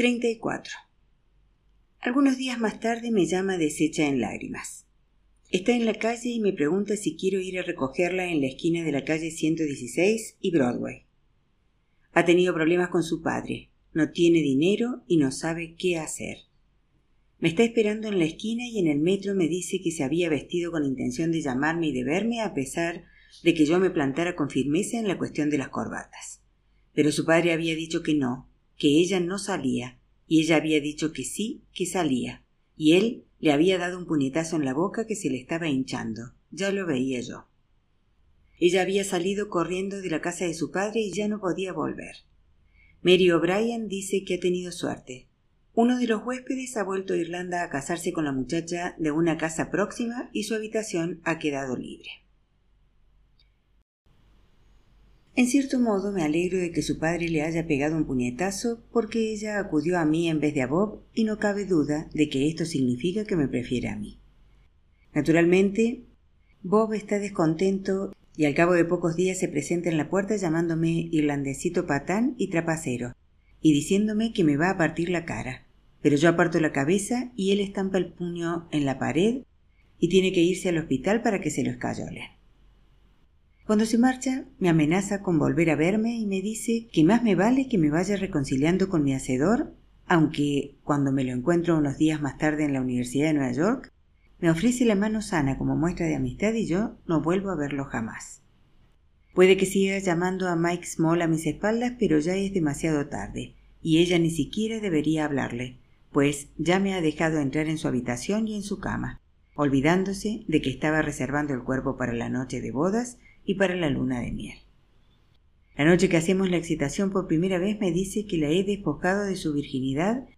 34. Algunos días más tarde me llama deshecha en lágrimas. Está en la calle y me pregunta si quiero ir a recogerla en la esquina de la calle 116 y Broadway. Ha tenido problemas con su padre, no tiene dinero y no sabe qué hacer. Me está esperando en la esquina y en el metro me dice que se había vestido con intención de llamarme y de verme a pesar de que yo me plantara con firmeza en la cuestión de las corbatas. Pero su padre había dicho que no, que ella no salía, y ella había dicho que sí, que salía, y él le había dado un puñetazo en la boca que se le estaba hinchando. Ya lo veía yo. Ella había salido corriendo de la casa de su padre y ya no podía volver. Mary O'Brien dice que ha tenido suerte. Uno de los huéspedes ha vuelto a Irlanda a casarse con la muchacha de una casa próxima y su habitación ha quedado libre. En cierto modo me alegro de que su padre le haya pegado un puñetazo porque ella acudió a mí en vez de a Bob y no cabe duda de que esto significa que me prefiere a mí. Naturalmente, Bob está descontento y al cabo de pocos días se presenta en la puerta llamándome irlandesito patán y trapacero y diciéndome que me va a partir la cara. Pero yo aparto la cabeza y él estampa el puño en la pared y tiene que irse al hospital para que se lo escayole. Cuando se marcha, me amenaza con volver a verme y me dice que más me vale que me vaya reconciliando con mi hacedor, aunque cuando me lo encuentro unos días más tarde en la Universidad de Nueva York, me ofrece la mano sana como muestra de amistad y yo no vuelvo a verlo jamás. Puede que siga llamando a Mike Small a mis espaldas, pero ya es demasiado tarde, y ella ni siquiera debería hablarle, pues ya me ha dejado entrar en su habitación y en su cama, olvidándose de que estaba reservando el cuerpo para la noche de bodas y para la luna de miel. La noche que hacemos la excitación por primera vez me dice que la he despojado de su virginidad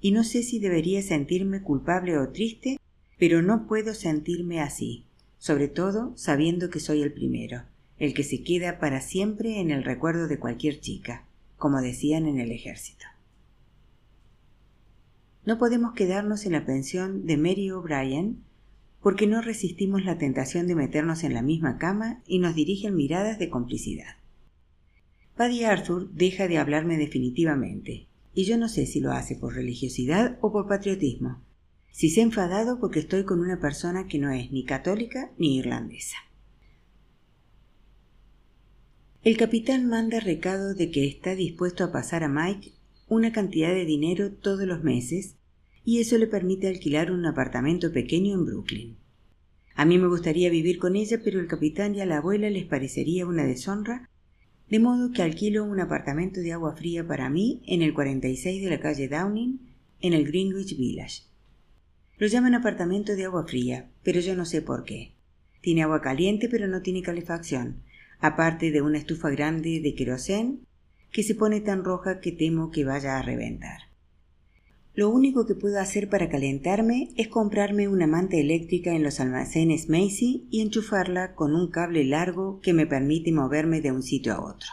y no sé si debería sentirme culpable o triste, pero no puedo sentirme así, sobre todo sabiendo que soy el primero, el que se queda para siempre en el recuerdo de cualquier chica, como decían en el ejército. No podemos quedarnos en la pensión de Mary O'Brien porque no resistimos la tentación de meternos en la misma cama y nos dirigen miradas de complicidad. Paddy Arthur deja de hablarme definitivamente, y yo no sé si lo hace por religiosidad o por patriotismo, si se ha enfadado porque estoy con una persona que no es ni católica ni irlandesa. El capitán manda recado de que está dispuesto a pasar a Mike una cantidad de dinero todos los meses y eso le permite alquilar un apartamento pequeño en Brooklyn. A mí me gustaría vivir con ella, pero el capitán y a la abuela les parecería una deshonra, de modo que alquilo un apartamento de agua fría para mí en el 46 de la calle Downing, en el Greenwich Village. Lo llaman apartamento de agua fría, pero yo no sé por qué. Tiene agua caliente, pero no tiene calefacción, aparte de una estufa grande de querosén que se pone tan roja que temo que vaya a reventar. Lo único que puedo hacer para calentarme es comprarme una manta eléctrica en los almacenes Macy y enchufarla con un cable largo que me permite moverme de un sitio a otro.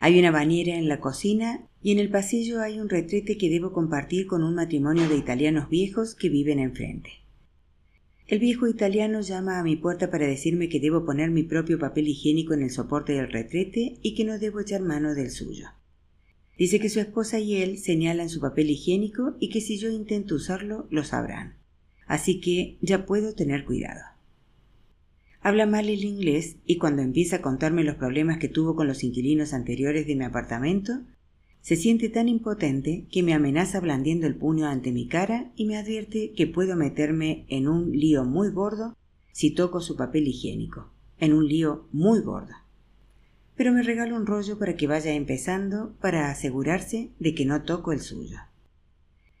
Hay una bañera en la cocina y en el pasillo hay un retrete que debo compartir con un matrimonio de italianos viejos que viven enfrente. El viejo italiano llama a mi puerta para decirme que debo poner mi propio papel higiénico en el soporte del retrete y que no debo echar mano del suyo. Dice que su esposa y él señalan su papel higiénico y que si yo intento usarlo lo sabrán. Así que ya puedo tener cuidado. Habla mal el inglés y cuando empieza a contarme los problemas que tuvo con los inquilinos anteriores de mi apartamento, se siente tan impotente que me amenaza blandiendo el puño ante mi cara y me advierte que puedo meterme en un lío muy gordo si toco su papel higiénico, en un lío muy gordo pero me regala un rollo para que vaya empezando para asegurarse de que no toco el suyo.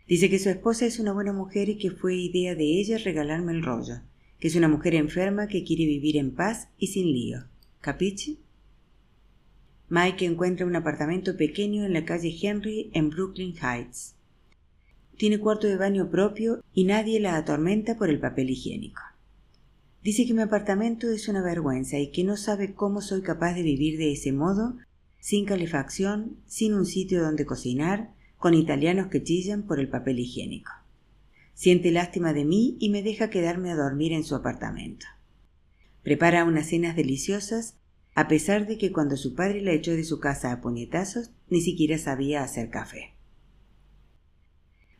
Dice que su esposa es una buena mujer y que fue idea de ella regalarme el rollo, que es una mujer enferma que quiere vivir en paz y sin lío. ¿Capiche? Mike encuentra un apartamento pequeño en la calle Henry en Brooklyn Heights. Tiene cuarto de baño propio y nadie la atormenta por el papel higiénico. Dice que mi apartamento es una vergüenza y que no sabe cómo soy capaz de vivir de ese modo, sin calefacción, sin un sitio donde cocinar, con italianos que chillan por el papel higiénico. Siente lástima de mí y me deja quedarme a dormir en su apartamento. Prepara unas cenas deliciosas, a pesar de que cuando su padre la echó de su casa a puñetazos, ni siquiera sabía hacer café.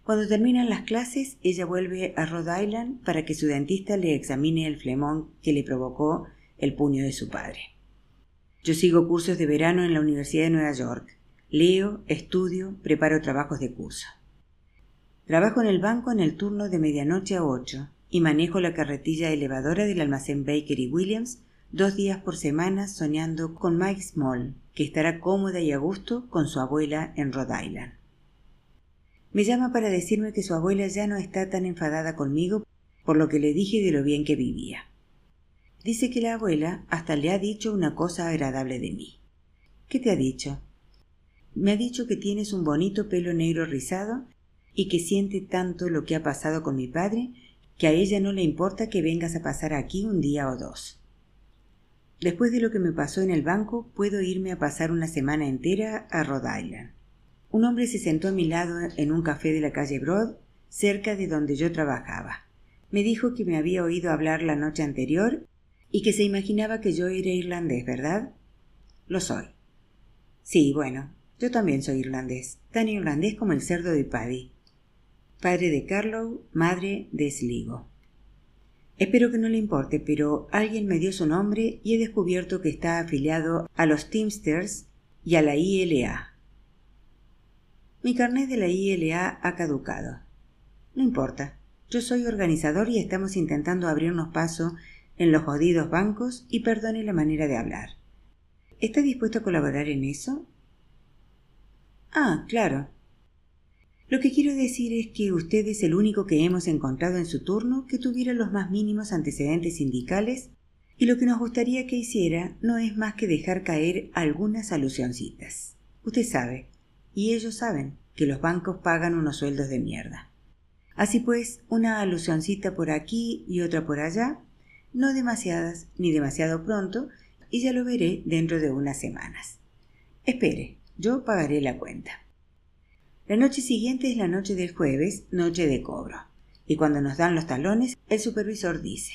Cuando terminan las clases, ella vuelve a Rhode Island para que su dentista le examine el flemón que le provocó el puño de su padre. Yo sigo cursos de verano en la Universidad de Nueva York. Leo, estudio, preparo trabajos de curso. Trabajo en el banco en el turno de medianoche a ocho y manejo la carretilla elevadora del almacén Baker y Williams dos días por semana soñando con Mike Small, que estará cómoda y a gusto con su abuela en Rhode Island. Me llama para decirme que su abuela ya no está tan enfadada conmigo por lo que le dije de lo bien que vivía. Dice que la abuela hasta le ha dicho una cosa agradable de mí. ¿Qué te ha dicho? Me ha dicho que tienes un bonito pelo negro rizado y que siente tanto lo que ha pasado con mi padre que a ella no le importa que vengas a pasar aquí un día o dos. Después de lo que me pasó en el banco, puedo irme a pasar una semana entera a Rhode Island. Un hombre se sentó a mi lado en un café de la calle Broad, cerca de donde yo trabajaba. Me dijo que me había oído hablar la noche anterior y que se imaginaba que yo era irlandés, ¿verdad? Lo soy. Sí, bueno, yo también soy irlandés, tan irlandés como el cerdo de Paddy. Padre de Carlow, madre de Sligo. Espero que no le importe, pero alguien me dio su nombre y he descubierto que está afiliado a los Teamsters y a la ILA. Mi carnet de la ILA ha caducado. No importa. Yo soy organizador y estamos intentando abrirnos paso en los jodidos bancos y perdone la manera de hablar. ¿Está dispuesto a colaborar en eso? Ah, claro. Lo que quiero decir es que usted es el único que hemos encontrado en su turno que tuviera los más mínimos antecedentes sindicales y lo que nos gustaría que hiciera no es más que dejar caer algunas alusioncitas. Usted sabe, y ellos saben, que los bancos pagan unos sueldos de mierda. Así pues, una alusioncita por aquí y otra por allá, no demasiadas ni demasiado pronto, y ya lo veré dentro de unas semanas. Espere, yo pagaré la cuenta. La noche siguiente es la noche del jueves, noche de cobro. Y cuando nos dan los talones, el supervisor dice: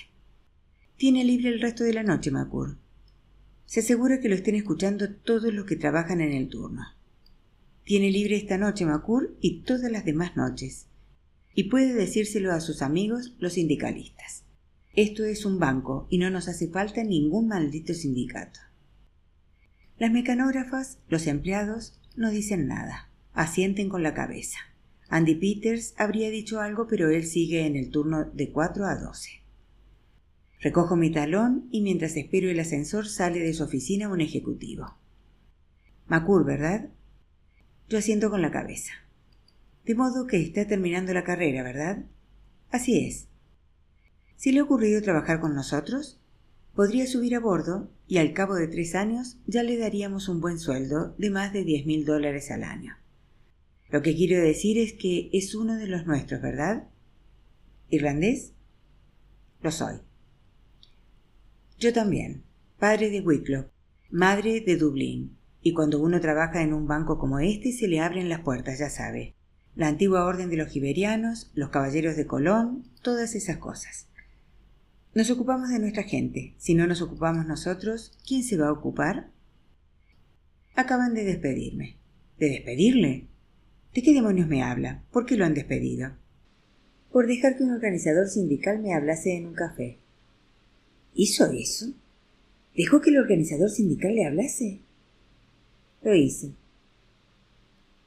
Tiene libre el resto de la noche, Macur. Se asegura que lo estén escuchando todos los que trabajan en el turno. Tiene libre esta noche, Macur, y todas las demás noches. Y puede decírselo a sus amigos, los sindicalistas. Esto es un banco y no nos hace falta ningún maldito sindicato. Las mecanógrafas, los empleados, no dicen nada asienten con la cabeza. Andy Peters habría dicho algo, pero él sigue en el turno de 4 a 12. Recojo mi talón y mientras espero el ascensor sale de su oficina un ejecutivo. Macur, ¿verdad? Yo asiento con la cabeza. De modo que está terminando la carrera, ¿verdad? Así es. Si le ha ocurrido trabajar con nosotros, podría subir a bordo y al cabo de tres años ya le daríamos un buen sueldo de más de diez mil dólares al año. Lo que quiero decir es que es uno de los nuestros, ¿verdad? ¿Irlandés? Lo soy. Yo también, padre de Wicklow, madre de Dublín, y cuando uno trabaja en un banco como este se le abren las puertas, ya sabe. La antigua orden de los iberianos, los caballeros de Colón, todas esas cosas. Nos ocupamos de nuestra gente. Si no nos ocupamos nosotros, ¿quién se va a ocupar? Acaban de despedirme. ¿De despedirle? ¿De qué demonios me habla? ¿Por qué lo han despedido? Por dejar que un organizador sindical me hablase en un café. ¿Hizo eso? ¿Dejó que el organizador sindical le hablase? Lo hice.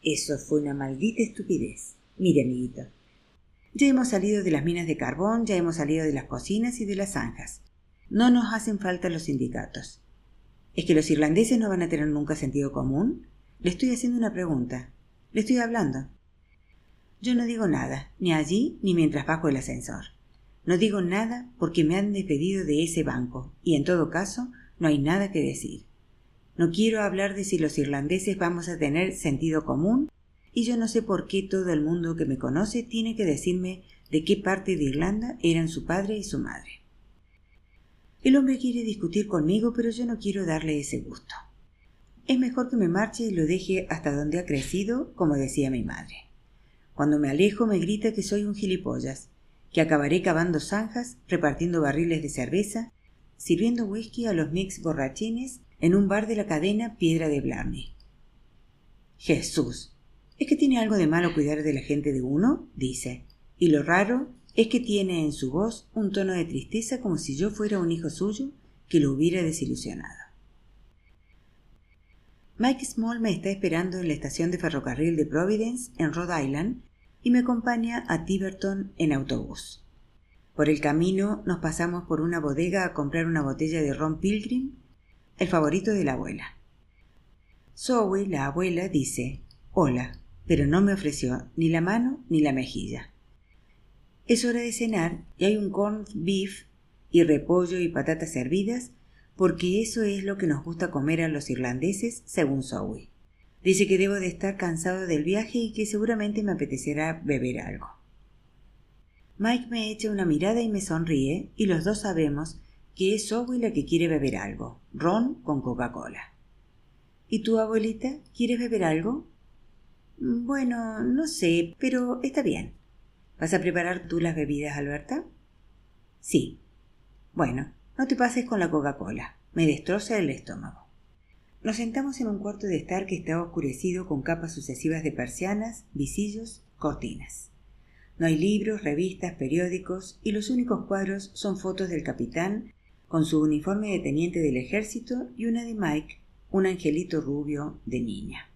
Eso fue una maldita estupidez. Mire, amiguito. Ya hemos salido de las minas de carbón, ya hemos salido de las cocinas y de las zanjas. No nos hacen falta los sindicatos. ¿Es que los irlandeses no van a tener nunca sentido común? Le estoy haciendo una pregunta. Le estoy hablando. Yo no digo nada, ni allí ni mientras bajo el ascensor. No digo nada porque me han despedido de ese banco, y en todo caso no hay nada que decir. No quiero hablar de si los irlandeses vamos a tener sentido común, y yo no sé por qué todo el mundo que me conoce tiene que decirme de qué parte de Irlanda eran su padre y su madre. El hombre quiere discutir conmigo, pero yo no quiero darle ese gusto. Es mejor que me marche y lo deje hasta donde ha crecido, como decía mi madre. Cuando me alejo me grita que soy un gilipollas, que acabaré cavando zanjas, repartiendo barriles de cerveza, sirviendo whisky a los mix borrachines en un bar de la cadena Piedra de Blarney. Jesús. ¿Es que tiene algo de malo cuidar de la gente de uno? dice. Y lo raro es que tiene en su voz un tono de tristeza como si yo fuera un hijo suyo que lo hubiera desilusionado. Mike Small me está esperando en la estación de ferrocarril de Providence, en Rhode Island, y me acompaña a Tiverton en autobús. Por el camino nos pasamos por una bodega a comprar una botella de ron Pilgrim, el favorito de la abuela. Zoe, la abuela, dice Hola, pero no me ofreció ni la mano ni la mejilla. Es hora de cenar y hay un corned beef y repollo y patatas servidas porque eso es lo que nos gusta comer a los irlandeses, según Zoe. Dice que debo de estar cansado del viaje y que seguramente me apetecerá beber algo. Mike me echa una mirada y me sonríe, y los dos sabemos que es Zoe la que quiere beber algo, ron con Coca-Cola. ¿Y tu abuelita? ¿Quieres beber algo? Bueno, no sé, pero está bien. ¿Vas a preparar tú las bebidas, Alberta? Sí. Bueno, no te pases con la Coca-Cola. Me destroza el estómago. Nos sentamos en un cuarto de estar que estaba oscurecido con capas sucesivas de persianas, visillos, cortinas. No hay libros, revistas, periódicos, y los únicos cuadros son fotos del capitán con su uniforme de teniente del ejército y una de Mike, un angelito rubio de niña.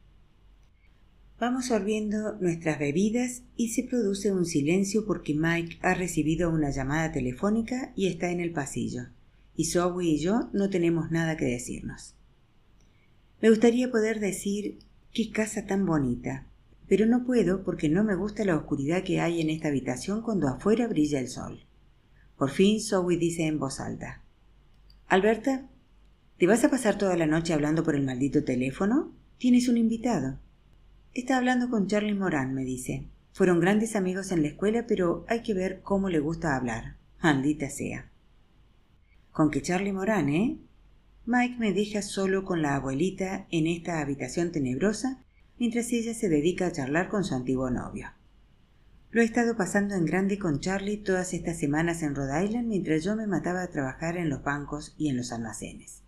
Vamos sorbiendo nuestras bebidas y se produce un silencio porque Mike ha recibido una llamada telefónica y está en el pasillo, y Zoe y yo no tenemos nada que decirnos. Me gustaría poder decir qué casa tan bonita, pero no puedo porque no me gusta la oscuridad que hay en esta habitación cuando afuera brilla el sol. Por fin Zoe dice en voz alta Alberta, ¿te vas a pasar toda la noche hablando por el maldito teléfono? Tienes un invitado. Está hablando con Charlie Moran, me dice. Fueron grandes amigos en la escuela, pero hay que ver cómo le gusta hablar. Maldita sea. Con que Charlie Moran, ¿eh? Mike me deja solo con la abuelita en esta habitación tenebrosa mientras ella se dedica a charlar con su antiguo novio. Lo he estado pasando en grande con Charlie todas estas semanas en Rhode Island mientras yo me mataba a trabajar en los bancos y en los almacenes.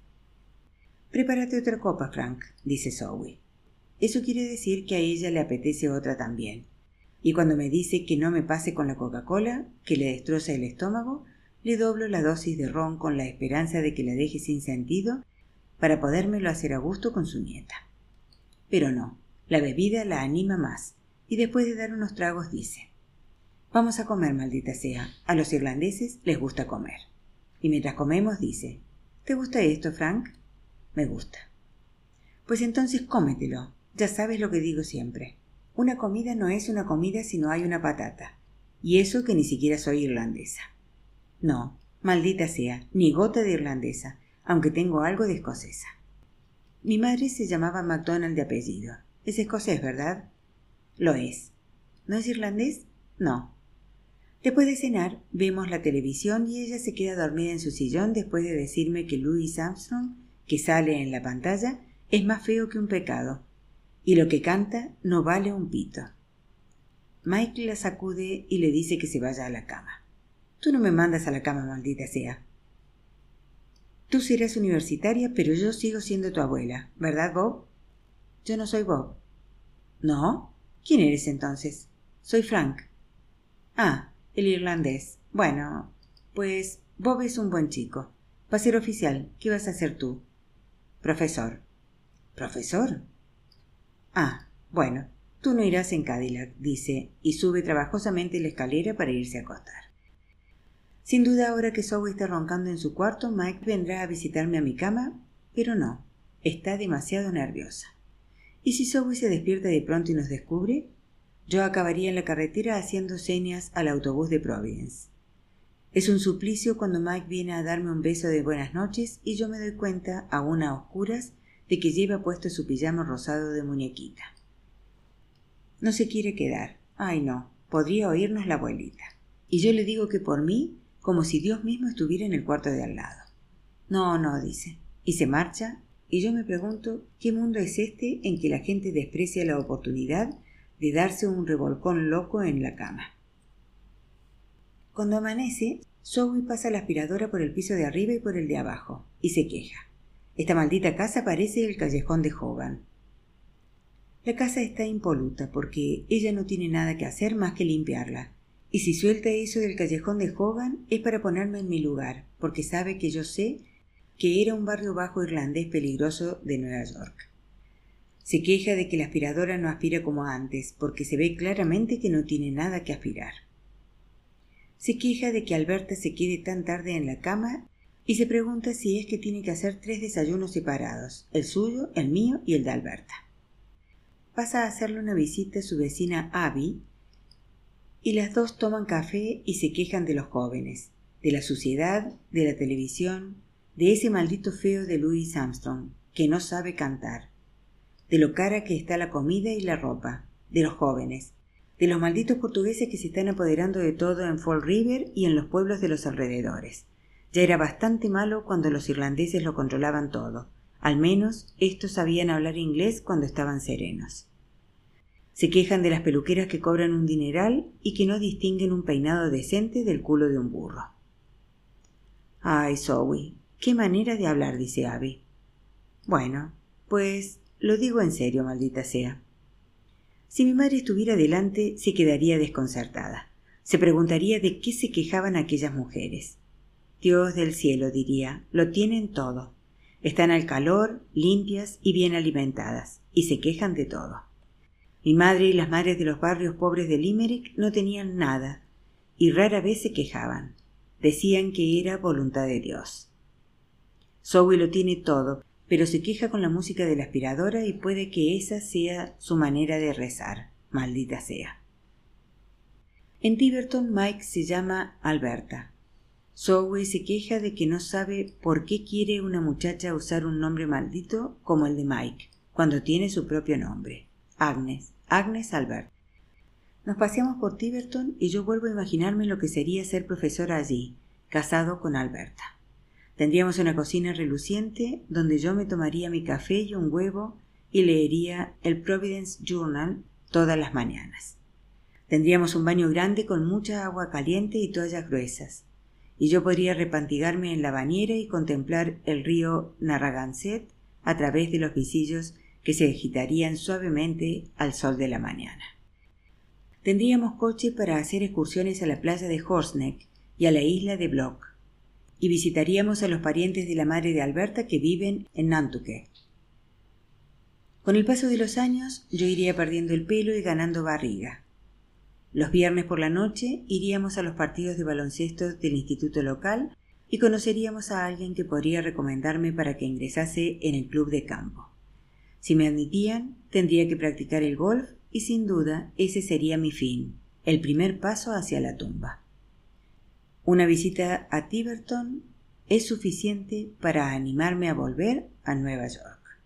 Prepárate otra copa, Frank, dice Zoe. Eso quiere decir que a ella le apetece otra también. Y cuando me dice que no me pase con la Coca-Cola, que le destroza el estómago, le doblo la dosis de ron con la esperanza de que la deje sin sentido para podérmelo hacer a gusto con su nieta. Pero no, la bebida la anima más, y después de dar unos tragos dice Vamos a comer, maldita sea. A los irlandeses les gusta comer. Y mientras comemos dice ¿Te gusta esto, Frank? Me gusta. Pues entonces cómetelo. Ya sabes lo que digo siempre. Una comida no es una comida si no hay una patata. Y eso que ni siquiera soy irlandesa. No, maldita sea, ni gota de irlandesa, aunque tengo algo de escocesa. Mi madre se llamaba MacDonald de apellido. Es escocés, ¿verdad? Lo es. ¿No es irlandés? No. Después de cenar, vemos la televisión y ella se queda dormida en su sillón después de decirme que Louis Armstrong, que sale en la pantalla, es más feo que un pecado, y lo que canta no vale un pito. Mike la sacude y le dice que se vaya a la cama. Tú no me mandas a la cama, maldita sea. Tú serás universitaria, pero yo sigo siendo tu abuela, ¿verdad, Bob? Yo no soy Bob. ¿No? ¿Quién eres entonces? Soy Frank. Ah, el irlandés. Bueno, pues Bob es un buen chico. Va a ser oficial. ¿Qué vas a hacer tú? Profesor. ¿Profesor? Ah, bueno, tú no irás en Cadillac, dice, y sube trabajosamente la escalera para irse a acostar. Sin duda ahora que Zoe está roncando en su cuarto, Mike vendrá a visitarme a mi cama, pero no, está demasiado nerviosa. ¿Y si Zoe se despierta de pronto y nos descubre? Yo acabaría en la carretera haciendo señas al autobús de Providence. Es un suplicio cuando Mike viene a darme un beso de buenas noches y yo me doy cuenta, aún a oscuras, de que lleva puesto su pijama rosado de muñequita. No se quiere quedar. Ay, no. Podría oírnos la abuelita. Y yo le digo que por mí como si Dios mismo estuviera en el cuarto de al lado. No, no, dice. Y se marcha, y yo me pregunto qué mundo es este en que la gente desprecia la oportunidad de darse un revolcón loco en la cama. Cuando amanece, Zoe pasa la aspiradora por el piso de arriba y por el de abajo, y se queja. Esta maldita casa parece el callejón de Hogan. La casa está impoluta porque ella no tiene nada que hacer más que limpiarla. Y si suelta eso del callejón de Hogan es para ponerme en mi lugar, porque sabe que yo sé que era un barrio bajo irlandés peligroso de Nueva York. Se queja de que la aspiradora no aspira como antes, porque se ve claramente que no tiene nada que aspirar. Se queja de que Alberta se quede tan tarde en la cama y se pregunta si es que tiene que hacer tres desayunos separados, el suyo, el mío y el de Alberta. Pasa a hacerle una visita a su vecina Abby y las dos toman café y se quejan de los jóvenes, de la suciedad, de la televisión, de ese maldito feo de Louis Armstrong, que no sabe cantar, de lo cara que está la comida y la ropa, de los jóvenes, de los malditos portugueses que se están apoderando de todo en Fall River y en los pueblos de los alrededores. Ya era bastante malo cuando los irlandeses lo controlaban todo. Al menos estos sabían hablar inglés cuando estaban serenos. Se quejan de las peluqueras que cobran un dineral y que no distinguen un peinado decente del culo de un burro. Ay, Zoe, qué manera de hablar, dice Abby. Bueno, pues lo digo en serio, maldita sea. Si mi madre estuviera delante, se quedaría desconcertada. Se preguntaría de qué se quejaban aquellas mujeres. Dios del cielo, diría, lo tienen todo. Están al calor, limpias y bien alimentadas, y se quejan de todo. Mi madre y las madres de los barrios pobres de Limerick no tenían nada, y rara vez se quejaban. Decían que era voluntad de Dios. Zoe lo tiene todo, pero se queja con la música de la aspiradora y puede que esa sea su manera de rezar, maldita sea. En Tiverton Mike se llama Alberta. Zoe se queja de que no sabe por qué quiere una muchacha usar un nombre maldito como el de Mike, cuando tiene su propio nombre. Agnes, Agnes Albert. Nos paseamos por Tiverton y yo vuelvo a imaginarme lo que sería ser profesora allí, casado con Alberta. Tendríamos una cocina reluciente donde yo me tomaría mi café y un huevo y leería el Providence Journal todas las mañanas. Tendríamos un baño grande con mucha agua caliente y toallas gruesas, y yo podría repantigarme en la bañera y contemplar el río Narragansett a través de los visillos que se agitarían suavemente al sol de la mañana. Tendríamos coche para hacer excursiones a la playa de Horsneck y a la isla de Block, y visitaríamos a los parientes de la madre de Alberta que viven en Nantucket. Con el paso de los años yo iría perdiendo el pelo y ganando barriga. Los viernes por la noche iríamos a los partidos de baloncesto del instituto local y conoceríamos a alguien que podría recomendarme para que ingresase en el club de campo. Si me admitían, tendría que practicar el golf y sin duda ese sería mi fin, el primer paso hacia la tumba. Una visita a Tiverton es suficiente para animarme a volver a Nueva York.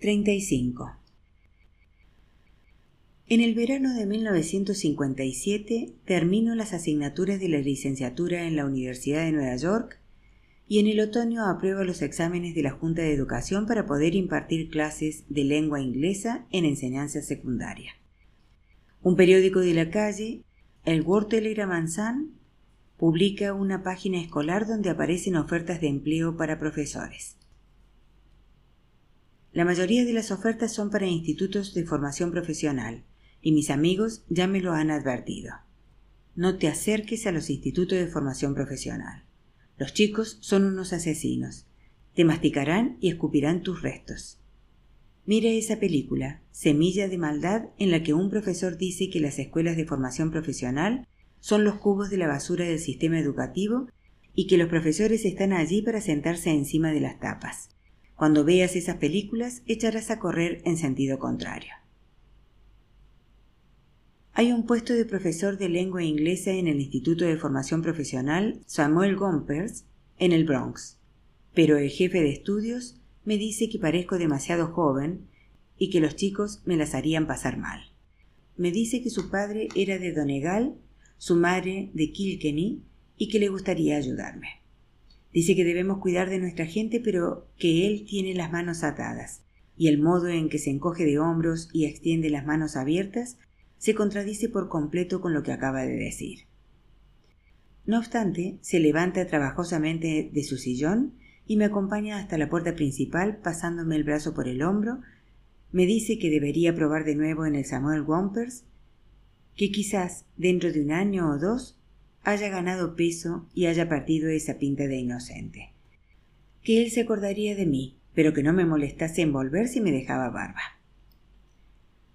35. En el verano de 1957 termino las asignaturas de la licenciatura en la Universidad de Nueva York y en el otoño apruebo los exámenes de la Junta de Educación para poder impartir clases de lengua inglesa en enseñanza secundaria. Un periódico de la calle, el World Telegram Sun, publica una página escolar donde aparecen ofertas de empleo para profesores. La mayoría de las ofertas son para institutos de formación profesional, y mis amigos ya me lo han advertido. No te acerques a los institutos de formación profesional. Los chicos son unos asesinos. Te masticarán y escupirán tus restos. Mira esa película, Semilla de Maldad, en la que un profesor dice que las escuelas de formación profesional son los cubos de la basura del sistema educativo y que los profesores están allí para sentarse encima de las tapas. Cuando veas esas películas echarás a correr en sentido contrario. Hay un puesto de profesor de lengua inglesa en el Instituto de Formación Profesional Samuel Gompers en el Bronx, pero el jefe de estudios me dice que parezco demasiado joven y que los chicos me las harían pasar mal. Me dice que su padre era de Donegal, su madre de Kilkenny y que le gustaría ayudarme. Dice que debemos cuidar de nuestra gente, pero que él tiene las manos atadas, y el modo en que se encoge de hombros y extiende las manos abiertas se contradice por completo con lo que acaba de decir. No obstante, se levanta trabajosamente de su sillón y me acompaña hasta la puerta principal pasándome el brazo por el hombro, me dice que debería probar de nuevo en el Samuel Gompers, que quizás dentro de un año o dos haya ganado peso y haya perdido esa pinta de inocente. Que él se acordaría de mí, pero que no me molestase en volver si me dejaba barba.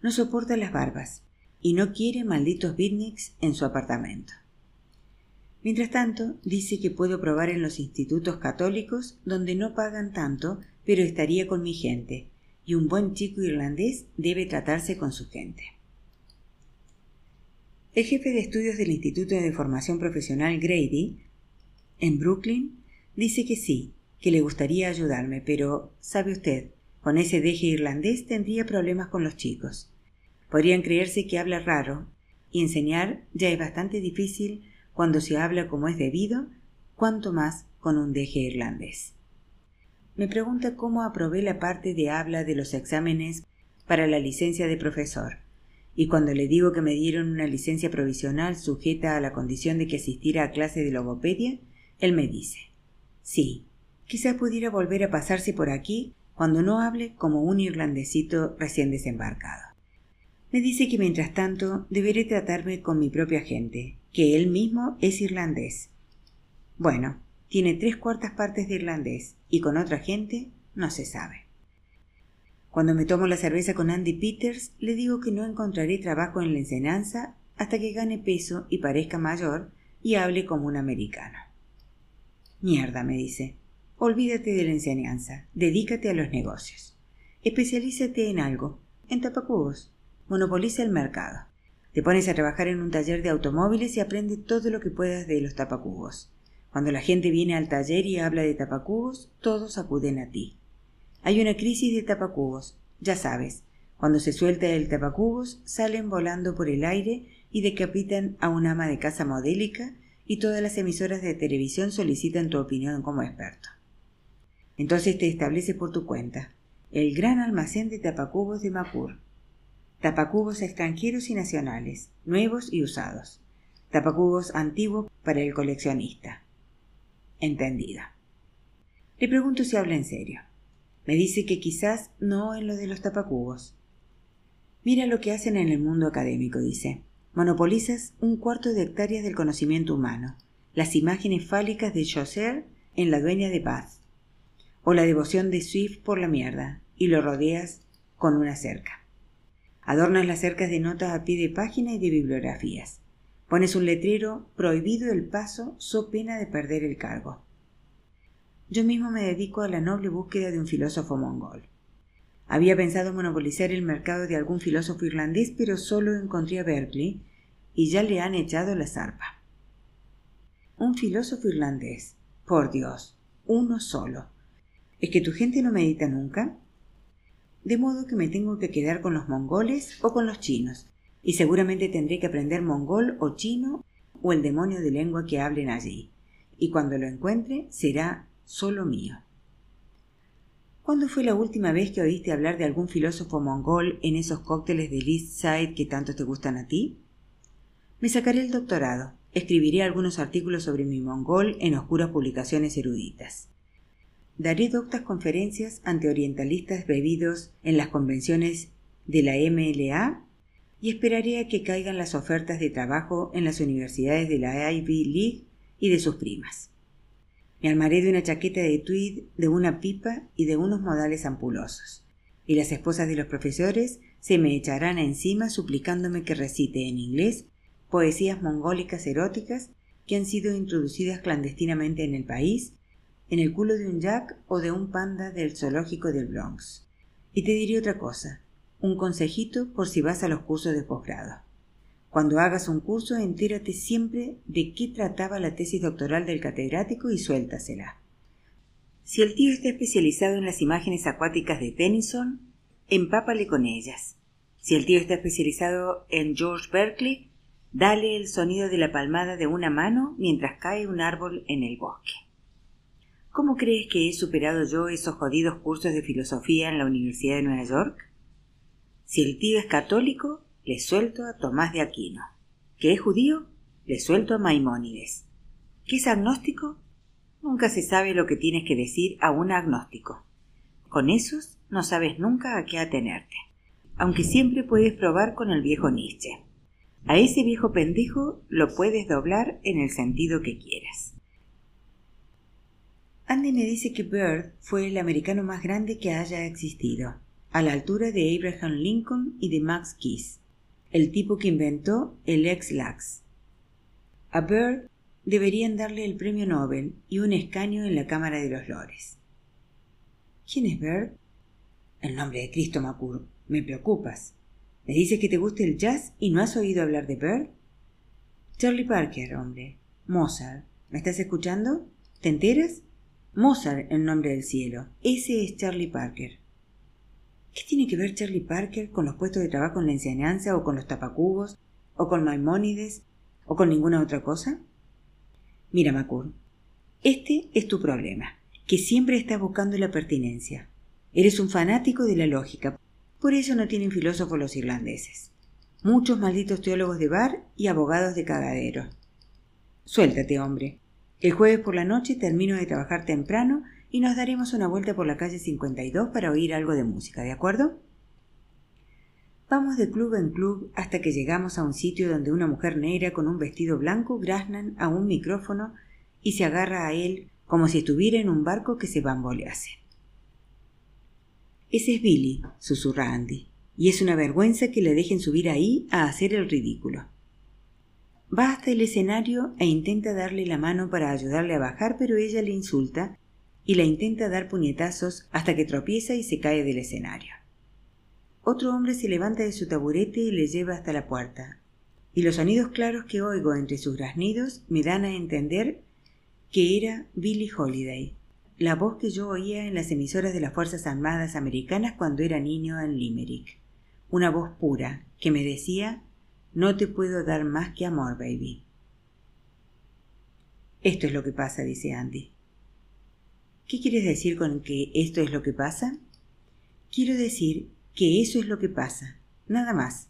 No soporta las barbas y no quiere malditos beatniks en su apartamento. Mientras tanto, dice que puedo probar en los institutos católicos donde no pagan tanto, pero estaría con mi gente, y un buen chico irlandés debe tratarse con su gente. El jefe de estudios del Instituto de Formación Profesional Grady, en Brooklyn, dice que sí, que le gustaría ayudarme, pero, sabe usted, con ese deje irlandés tendría problemas con los chicos. Podrían creerse que habla raro, y enseñar ya es bastante difícil cuando se habla como es debido, cuanto más con un deje irlandés. Me pregunta cómo aprobé la parte de habla de los exámenes para la licencia de profesor, y cuando le digo que me dieron una licencia provisional sujeta a la condición de que asistiera a clase de logopedia, él me dice Sí, quizás pudiera volver a pasarse por aquí cuando no hable como un irlandesito recién desembarcado. Me dice que mientras tanto deberé tratarme con mi propia gente, que él mismo es irlandés. Bueno, tiene tres cuartas partes de irlandés y con otra gente no se sabe. Cuando me tomo la cerveza con Andy Peters, le digo que no encontraré trabajo en la enseñanza hasta que gane peso y parezca mayor y hable como un americano. Mierda, me dice. Olvídate de la enseñanza, dedícate a los negocios. Especialízate en algo, en tapacubos. Monopoliza el mercado. Te pones a trabajar en un taller de automóviles y aprende todo lo que puedas de los tapacubos. Cuando la gente viene al taller y habla de tapacubos, todos acuden a ti. Hay una crisis de tapacubos, ya sabes. Cuando se suelta el tapacubos, salen volando por el aire y decapitan a un ama de casa modélica y todas las emisoras de televisión solicitan tu opinión como experto. Entonces te estableces por tu cuenta. El gran almacén de tapacubos de Macur tapacubos extranjeros y nacionales, nuevos y usados, tapacubos antiguos para el coleccionista. Entendida. Le pregunto si habla en serio. Me dice que quizás no en lo de los tapacubos. Mira lo que hacen en el mundo académico, dice. Monopolizas un cuarto de hectáreas del conocimiento humano, las imágenes fálicas de Chaucer en La dueña de paz, o la devoción de Swift por la mierda, y lo rodeas con una cerca. Adornas las cercas de notas a pie de página y de bibliografías. Pones un letrero prohibido el paso so pena de perder el cargo. Yo mismo me dedico a la noble búsqueda de un filósofo mongol. Había pensado monopolizar el mercado de algún filósofo irlandés, pero solo encontré a Berkeley y ya le han echado la zarpa. Un filósofo irlandés. Por Dios, uno solo. ¿Es que tu gente no medita nunca? De modo que me tengo que quedar con los mongoles o con los chinos, y seguramente tendré que aprender mongol o chino o el demonio de lengua que hablen allí, y cuando lo encuentre será solo mío. ¿Cuándo fue la última vez que oíste hablar de algún filósofo mongol en esos cócteles de East Side que tanto te gustan a ti? Me sacaré el doctorado, escribiré algunos artículos sobre mi mongol en oscuras publicaciones eruditas. Daré doctas conferencias ante orientalistas bebidos en las convenciones de la MLA y esperaré a que caigan las ofertas de trabajo en las universidades de la Ivy League y de sus primas. Me armaré de una chaqueta de tweed, de una pipa y de unos modales ampulosos, y las esposas de los profesores se me echarán encima suplicándome que recite en inglés poesías mongólicas eróticas que han sido introducidas clandestinamente en el país en el culo de un jack o de un panda del zoológico del Bronx. Y te diré otra cosa, un consejito por si vas a los cursos de posgrado. Cuando hagas un curso, entérate siempre de qué trataba la tesis doctoral del catedrático y suéltasela. Si el tío está especializado en las imágenes acuáticas de Tennyson, empápale con ellas. Si el tío está especializado en George Berkeley, dale el sonido de la palmada de una mano mientras cae un árbol en el bosque. ¿Cómo crees que he superado yo esos jodidos cursos de filosofía en la Universidad de Nueva York? Si el tío es católico, le suelto a Tomás de Aquino. ¿Que es judío? Le suelto a Maimónides. ¿Que es agnóstico? Nunca se sabe lo que tienes que decir a un agnóstico. Con esos no sabes nunca a qué atenerte, aunque siempre puedes probar con el viejo Nietzsche. A ese viejo pendejo lo puedes doblar en el sentido que quieras. Andy me dice que Bird fue el americano más grande que haya existido, a la altura de Abraham Lincoln y de Max Keys, el tipo que inventó el ex-lax. A Bird deberían darle el premio Nobel y un escaño en la Cámara de los Lores. ¿Quién es Bird? El nombre de Cristo Macur. Me preocupas. ¿Me dices que te gusta el jazz y no has oído hablar de Bird? Charlie Parker, hombre. Mozart. ¿Me estás escuchando? ¿Te enteras? Mozart en nombre del cielo. Ese es Charlie Parker. ¿Qué tiene que ver Charlie Parker con los puestos de trabajo en la enseñanza o con los tapacubos o con Maimónides o con ninguna otra cosa? Mira, Macur, este es tu problema, que siempre estás buscando la pertinencia. Eres un fanático de la lógica, por eso no tienen filósofos los irlandeses. Muchos malditos teólogos de bar y abogados de cagadero. Suéltate, hombre. El jueves por la noche termino de trabajar temprano y nos daremos una vuelta por la calle 52 para oír algo de música, ¿de acuerdo? Vamos de club en club hasta que llegamos a un sitio donde una mujer negra con un vestido blanco graznan a un micrófono y se agarra a él como si estuviera en un barco que se bambolease. Ese es Billy, susurra Andy, y es una vergüenza que le dejen subir ahí a hacer el ridículo. Va hasta el escenario e intenta darle la mano para ayudarle a bajar, pero ella le insulta y la intenta dar puñetazos hasta que tropieza y se cae del escenario. Otro hombre se levanta de su taburete y le lleva hasta la puerta, y los sonidos claros que oigo entre sus graznidos me dan a entender que era Billie Holiday, la voz que yo oía en las emisoras de las Fuerzas Armadas Americanas cuando era niño en Limerick. Una voz pura que me decía No te puedo dar más que amor, baby. Esto es lo que pasa, dice Andy. ¿Qué quieres decir con que esto es lo que pasa? Quiero decir que eso es lo que pasa, nada más.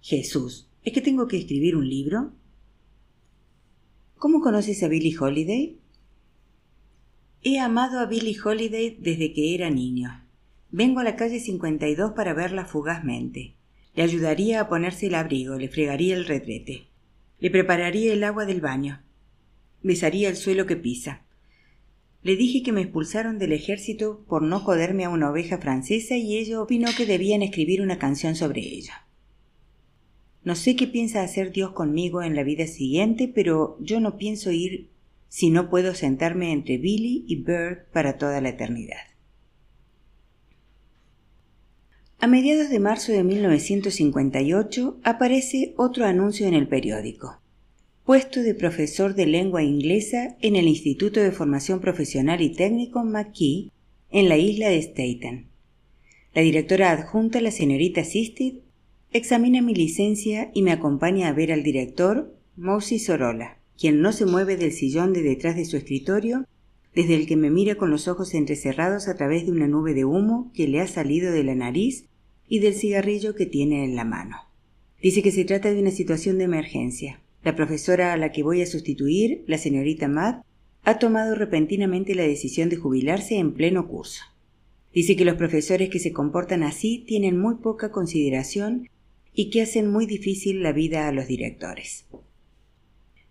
Jesús, ¿es que tengo que escribir un libro? ¿Cómo conoces a Billie Holiday? He amado a Billie Holiday desde que era niño. Vengo a la calle 52 para verla fugazmente. Le ayudaría a ponerse el abrigo, le fregaría el retrete. Le prepararía el agua del baño. Besaría el suelo que pisa. Le dije que me expulsaron del ejército por no joderme a una oveja francesa y ella opinó que debían escribir una canción sobre ella. No sé qué piensa hacer Dios conmigo en la vida siguiente, pero yo no pienso ir si no puedo sentarme entre Billy y Bird para toda la eternidad. A mediados de marzo de 1958 aparece otro anuncio en el periódico puesto de profesor de lengua inglesa en el Instituto de Formación Profesional y Técnico McKee en la isla de Staten. La directora adjunta, la señorita Sistid, examina mi licencia y me acompaña a ver al director, Mousy Sorola, quien no se mueve del sillón de detrás de su escritorio, desde el que me mira con los ojos entrecerrados a través de una nube de humo que le ha salido de la nariz y del cigarrillo que tiene en la mano. Dice que se trata de una situación de emergencia. La profesora a la que voy a sustituir, la señorita Matt, ha tomado repentinamente la decisión de jubilarse en pleno curso. Dice que los profesores que se comportan así tienen muy poca consideración y que hacen muy difícil la vida a los directores.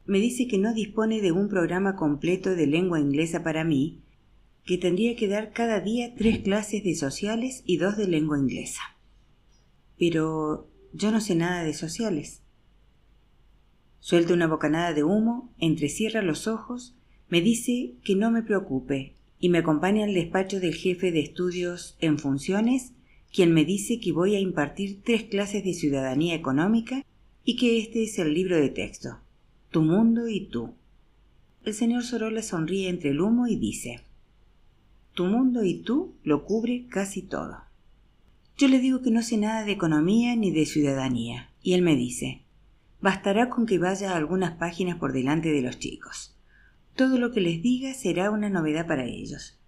Me dice que no dispone de un programa completo de lengua inglesa para mí, que tendría que dar cada día tres clases de sociales y dos de lengua inglesa. Pero yo no sé nada de sociales. Suelta una bocanada de humo, entrecierra los ojos, me dice que no me preocupe y me acompaña al despacho del jefe de estudios en funciones, quien me dice que voy a impartir tres clases de ciudadanía económica y que este es el libro de texto, Tu mundo y tú. El señor Sorolla sonríe entre el humo y dice, Tu mundo y tú lo cubre casi todo. Yo le digo que no sé nada de economía ni de ciudadanía, y él me dice, Bastará con que vaya algunas páginas por delante de los chicos. Todo lo que les diga será una novedad para ellos.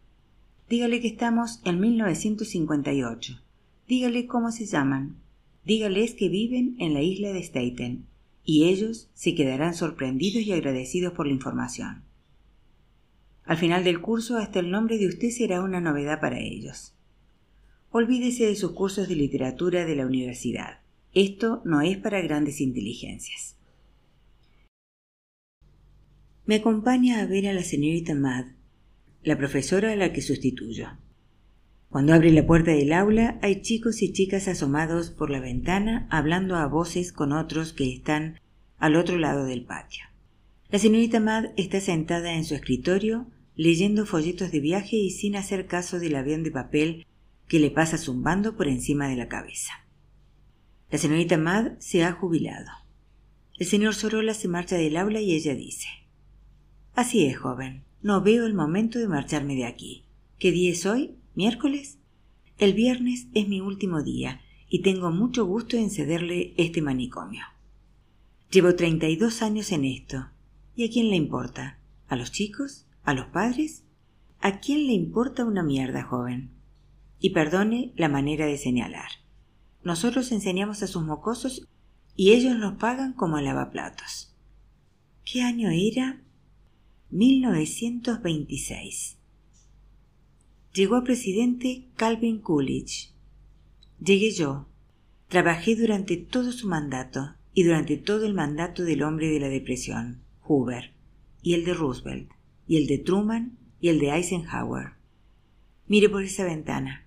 Dígale que estamos en 1958. Dígale cómo se llaman. Dígales que viven en la isla de Staten. Y ellos se quedarán sorprendidos y agradecidos por la información. Al final del curso hasta el nombre de usted será una novedad para ellos. Olvídese de sus cursos de literatura de la universidad. Esto no es para grandes inteligencias. Me acompaña a ver a la señorita Mad, la profesora a la que sustituyo. Cuando abre la puerta del aula hay chicos y chicas asomados por la ventana hablando a voces con otros que están al otro lado del patio. La señorita Mad está sentada en su escritorio leyendo folletos de viaje y sin hacer caso del avión de papel que le pasa zumbando por encima de la cabeza. La señorita Mad se ha jubilado. El señor Sorolla se marcha del aula y ella dice Así es, joven. No veo el momento de marcharme de aquí. ¿Qué día es hoy? ¿Miércoles? El viernes es mi último día y tengo mucho gusto en cederle este manicomio. Llevo treinta y dos años en esto. ¿Y a quién le importa? ¿A los chicos? ¿A los padres? ¿A quién le importa una mierda, joven? Y perdone la manera de señalar. Nosotros enseñamos a sus mocosos y ellos nos pagan como lavaplatos. ¿Qué año era? 1926. Llegó a presidente Calvin Coolidge. Llegué yo. Trabajé durante todo su mandato y durante todo el mandato del hombre de la depresión, Hoover, y el de Roosevelt y el de Truman y el de Eisenhower. Mire por esa ventana.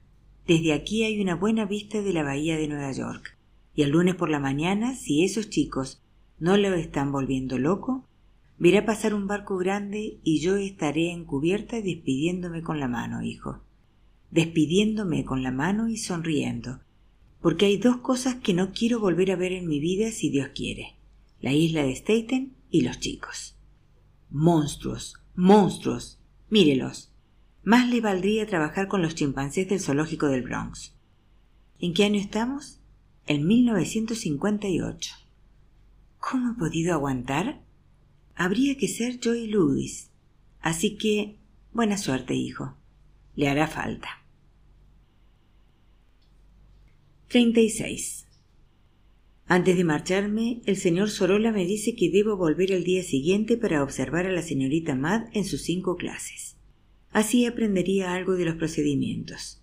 Desde aquí hay una buena vista de la bahía de Nueva York. Y el lunes por la mañana, si esos chicos no lo están volviendo loco, verá pasar un barco grande y yo estaré encubierta despidiéndome con la mano, hijo. Despidiéndome con la mano y sonriendo. Porque hay dos cosas que no quiero volver a ver en mi vida si Dios quiere. La isla de Staten y los chicos. Monstruos, Monstruos. Mírelos. Más le valdría trabajar con los chimpancés del zoológico del Bronx. ¿En qué año estamos? En 1958. ¿Cómo he podido aguantar? Habría que ser Joy Lewis. Así que, buena suerte, hijo. Le hará falta. 36. Antes de marcharme, el señor Sorolla me dice que debo volver al día siguiente para observar a la señorita Mad en sus cinco clases. Así aprendería algo de los procedimientos.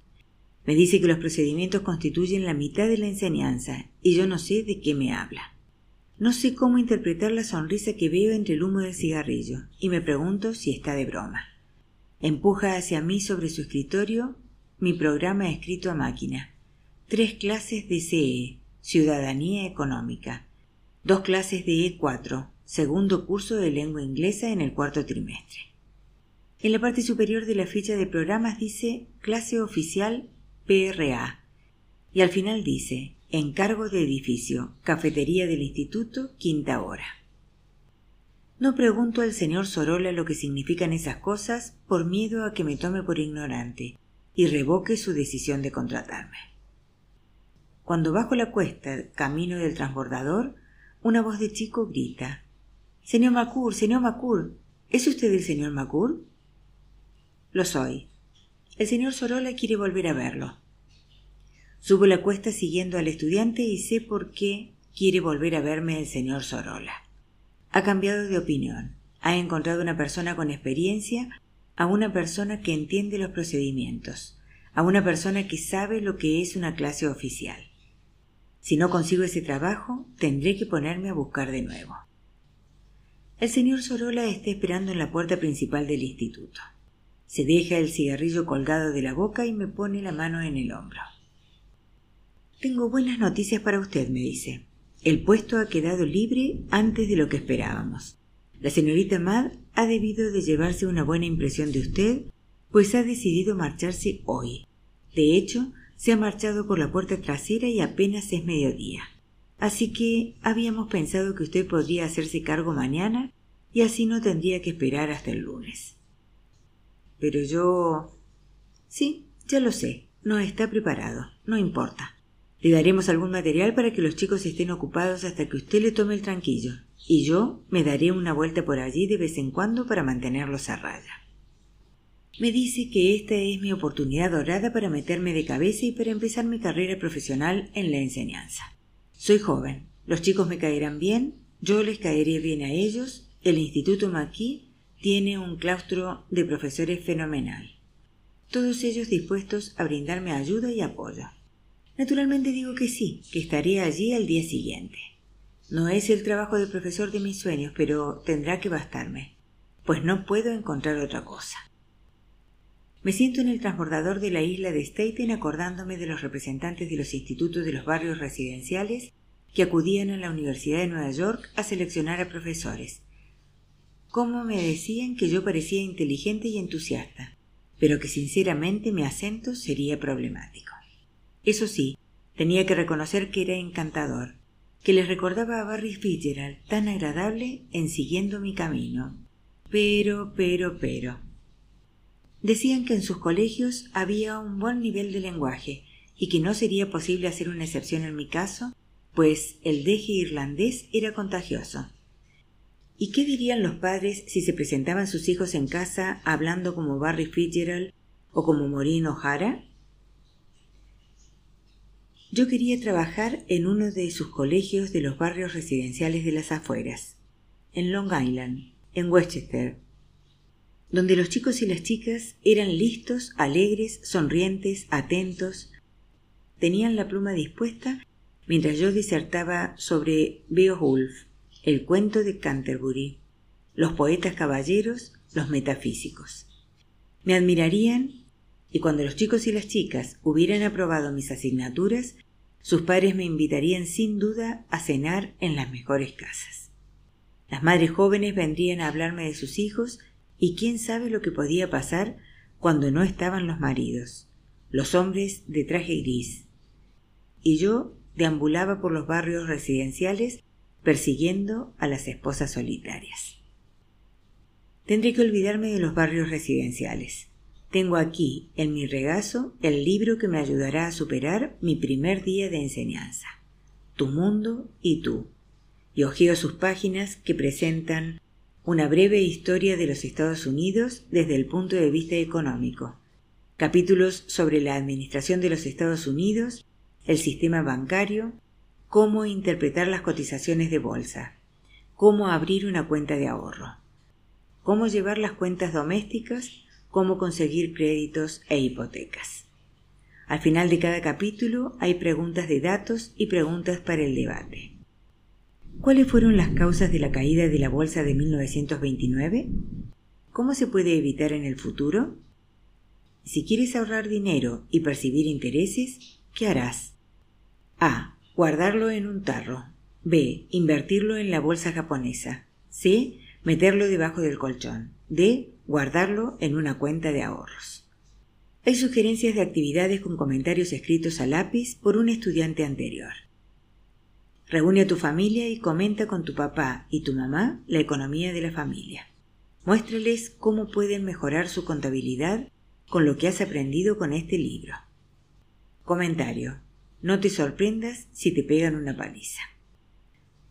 Me dice que los procedimientos constituyen la mitad de la enseñanza y yo no sé de qué me habla. No sé cómo interpretar la sonrisa que veo entre el humo del cigarrillo y me pregunto si está de broma. Empuja hacia mí sobre su escritorio mi programa escrito a máquina. Tres clases de CE, Ciudadanía Económica. Dos clases de E4, segundo curso de lengua inglesa en el cuarto trimestre. En la parte superior de la ficha de programas dice clase oficial PRA y al final dice encargo de edificio, cafetería del instituto, quinta hora. No pregunto al señor Sorola lo que significan esas cosas por miedo a que me tome por ignorante y revoque su decisión de contratarme. Cuando bajo la cuesta, camino del transbordador, una voz de chico grita Señor Macur, señor Macur, ¿es usted el señor Macur? Lo soy. El señor Sorola quiere volver a verlo. Subo la cuesta siguiendo al estudiante y sé por qué quiere volver a verme el señor Sorola. Ha cambiado de opinión. Ha encontrado una persona con experiencia, a una persona que entiende los procedimientos, a una persona que sabe lo que es una clase oficial. Si no consigo ese trabajo, tendré que ponerme a buscar de nuevo. El señor Sorola está esperando en la puerta principal del instituto. Se deja el cigarrillo colgado de la boca y me pone la mano en el hombro. Tengo buenas noticias para usted, me dice. El puesto ha quedado libre antes de lo que esperábamos. La señorita Mad ha debido de llevarse una buena impresión de usted, pues ha decidido marcharse hoy. De hecho, se ha marchado por la puerta trasera y apenas es mediodía. Así que habíamos pensado que usted podría hacerse cargo mañana y así no tendría que esperar hasta el lunes. Pero yo... Sí, ya lo sé, no está preparado, no importa. Le daremos algún material para que los chicos estén ocupados hasta que usted le tome el tranquillo, y yo me daré una vuelta por allí de vez en cuando para mantenerlos a raya. Me dice que esta es mi oportunidad dorada para meterme de cabeza y para empezar mi carrera profesional en la enseñanza. Soy joven, los chicos me caerán bien, yo les caeré bien a ellos, el Instituto Maquis tiene un claustro de profesores fenomenal, todos ellos dispuestos a brindarme ayuda y apoyo. Naturalmente digo que sí, que estaré allí al día siguiente. No es el trabajo de profesor de mis sueños, pero tendrá que bastarme, pues no puedo encontrar otra cosa. Me siento en el transbordador de la isla de Staten acordándome de los representantes de los institutos de los barrios residenciales que acudían a la Universidad de Nueva York a seleccionar a profesores. Cómo me decían que yo parecía inteligente y entusiasta, pero que sinceramente mi acento sería problemático. Eso sí, tenía que reconocer que era encantador, que les recordaba a Barry Fitzgerald tan agradable en siguiendo mi camino. Pero, pero, pero. Decían que en sus colegios había un buen nivel de lenguaje y que no sería posible hacer una excepción en mi caso, pues el deje irlandés era contagioso. ¿Y qué dirían los padres si se presentaban sus hijos en casa hablando como Barry Fitzgerald o como Maureen O'Hara? Yo quería trabajar en uno de sus colegios de los barrios residenciales de las afueras, en Long Island, en Westchester, donde los chicos y las chicas eran listos, alegres, sonrientes, atentos, tenían la pluma dispuesta mientras yo disertaba sobre Beowulf, el cuento de Canterbury, los poetas caballeros, los metafísicos. Me admirarían y cuando los chicos y las chicas hubieran aprobado mis asignaturas, sus padres me invitarían sin duda a cenar en las mejores casas. Las madres jóvenes vendrían a hablarme de sus hijos y quién sabe lo que podía pasar cuando no estaban los maridos, los hombres de traje gris. Y yo deambulaba por los barrios residenciales persiguiendo a las esposas solitarias. Tendré que olvidarme de los barrios residenciales. Tengo aquí, en mi regazo, el libro que me ayudará a superar mi primer día de enseñanza. Tu mundo y tú. Y ojeo sus páginas que presentan una breve historia de los Estados Unidos desde el punto de vista económico, capítulos sobre la administración de los Estados Unidos, el sistema bancario, cómo interpretar las cotizaciones de bolsa, cómo abrir una cuenta de ahorro, cómo llevar las cuentas domésticas, cómo conseguir créditos e hipotecas. Al final de cada capítulo hay preguntas de datos y preguntas para el debate. ¿Cuáles fueron las causas de la caída de la bolsa de 1929? ¿Cómo se puede evitar en el futuro? Si quieres ahorrar dinero y percibir intereses, ¿qué harás? A. Guardarlo en un tarro. B. Invertirlo en la bolsa japonesa. C. Meterlo debajo del colchón. D. Guardarlo en una cuenta de ahorros. Hay sugerencias de actividades con comentarios escritos a lápiz por un estudiante anterior. Reúne a tu familia y comenta con tu papá y tu mamá la economía de la familia. Muéstrales cómo pueden mejorar su contabilidad con lo que has aprendido con este libro. Comentario. No te sorprendas si te pegan una paliza.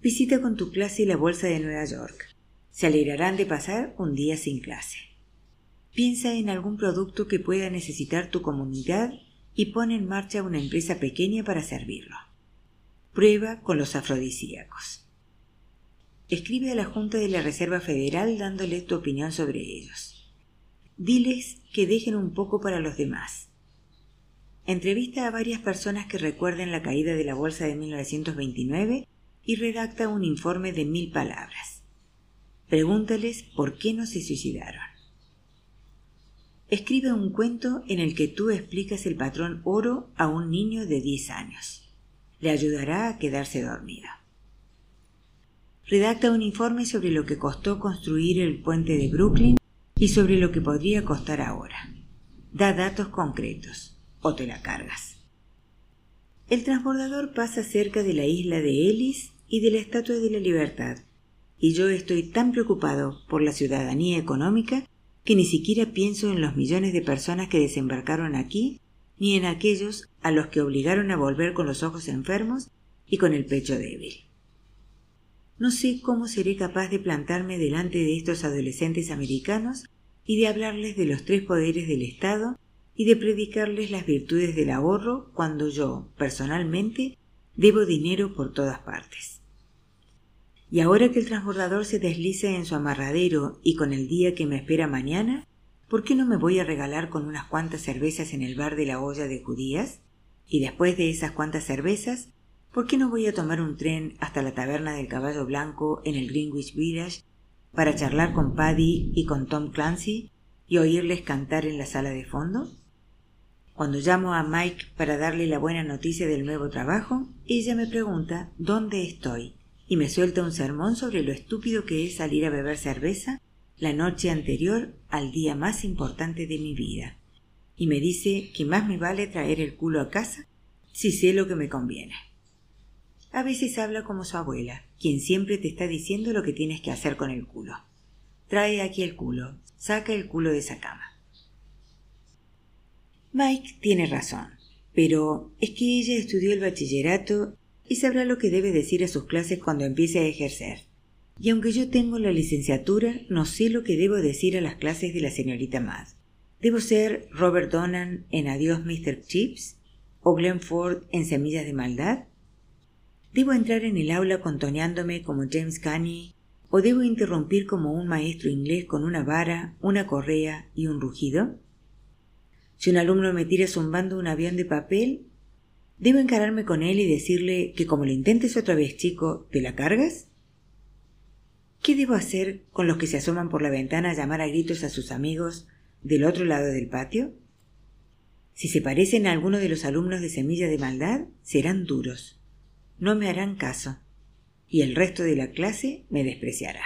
Visita con tu clase la Bolsa de Nueva York. Se alegrarán de pasar un día sin clase. Piensa en algún producto que pueda necesitar tu comunidad y pon en marcha una empresa pequeña para servirlo. Prueba con los afrodisíacos. Escribe a la Junta de la Reserva Federal dándole tu opinión sobre ellos. Diles que dejen un poco para los demás. Entrevista a varias personas que recuerden la caída de la bolsa de 1929 y redacta un informe de mil palabras. Pregúntales por qué no se suicidaron. Escribe un cuento en el que tú explicas el patrón oro a un niño de 10 años le ayudará a quedarse dormida. Redacta un informe sobre lo que costó construir el puente de Brooklyn y sobre lo que podría costar ahora. Da datos concretos o te la cargas. El transbordador pasa cerca de la isla de Ellis y de la Estatua de la Libertad, y yo estoy tan preocupado por la ciudadanía económica que ni siquiera pienso en los millones de personas que desembarcaron aquí ni en aquellos a los que obligaron a volver con los ojos enfermos y con el pecho débil. No sé cómo seré capaz de plantarme delante de estos adolescentes americanos y de hablarles de los tres poderes del Estado y de predicarles las virtudes del ahorro cuando yo, personalmente, debo dinero por todas partes. Y ahora que el transbordador se desliza en su amarradero y con el día que me espera mañana, ¿por qué no me voy a regalar con unas cuantas cervezas en el bar de la olla de judías? Y después de esas cuantas cervezas, ¿por qué no voy a tomar un tren hasta la taberna del caballo blanco en el Greenwich Village para charlar con Paddy y con Tom Clancy y oírles cantar en la sala de fondo? Cuando llamo a Mike para darle la buena noticia del nuevo trabajo, ella me pregunta dónde estoy y me suelta un sermón sobre lo estúpido que es salir a beber cerveza la noche anterior al día más importante de mi vida, y me dice que más me vale traer el culo a casa si sé lo que me conviene. A veces habla como su abuela, quien siempre te está diciendo lo que tienes que hacer con el culo. Trae aquí el culo, saca el culo de esa cama. Mike tiene razón, pero es que ella estudió el bachillerato y sabrá lo que debe decir a sus clases cuando empiece a ejercer. Y aunque yo tengo la licenciatura, no sé lo que debo decir a las clases de la señorita Madd. ¿Debo ser Robert Donan en Adiós Mr. Chips? ¿O Glenn Ford en Semillas de Maldad? ¿Debo entrar en el aula contoneándome como James Canny? ¿O debo interrumpir como un maestro inglés con una vara, una correa y un rugido? Si un alumno me tira zumbando un avión de papel, ¿Debo encararme con él y decirle que como lo intentes otra vez, chico, ¿te la cargas? ¿Qué debo hacer con los que se asoman por la ventana a llamar a gritos a sus amigos del otro lado del patio? Si se parecen a alguno de los alumnos de Semilla de Maldad, serán duros. No me harán caso. Y el resto de la clase me despreciará.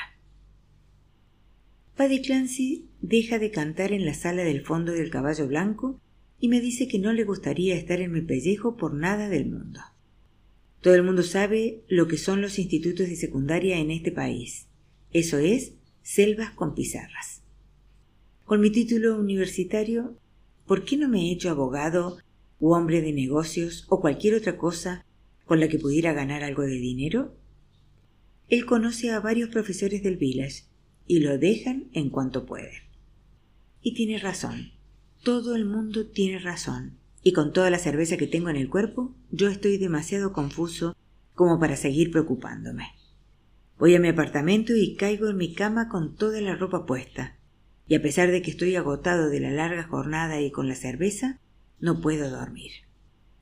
Paddy Clancy deja de cantar en la sala del fondo del caballo blanco y me dice que no le gustaría estar en mi pellejo por nada del mundo. Todo el mundo sabe lo que son los institutos de secundaria en este país. Eso es selvas con pizarras. Con mi título universitario, ¿por qué no me he hecho abogado o hombre de negocios o cualquier otra cosa con la que pudiera ganar algo de dinero? Él conoce a varios profesores del village y lo dejan en cuanto pueden. Y tiene razón. Todo el mundo tiene razón, y con toda la cerveza que tengo en el cuerpo, yo estoy demasiado confuso como para seguir preocupándome. Voy a mi apartamento y caigo en mi cama con toda la ropa puesta, y a pesar de que estoy agotado de la larga jornada y con la cerveza, no puedo dormir.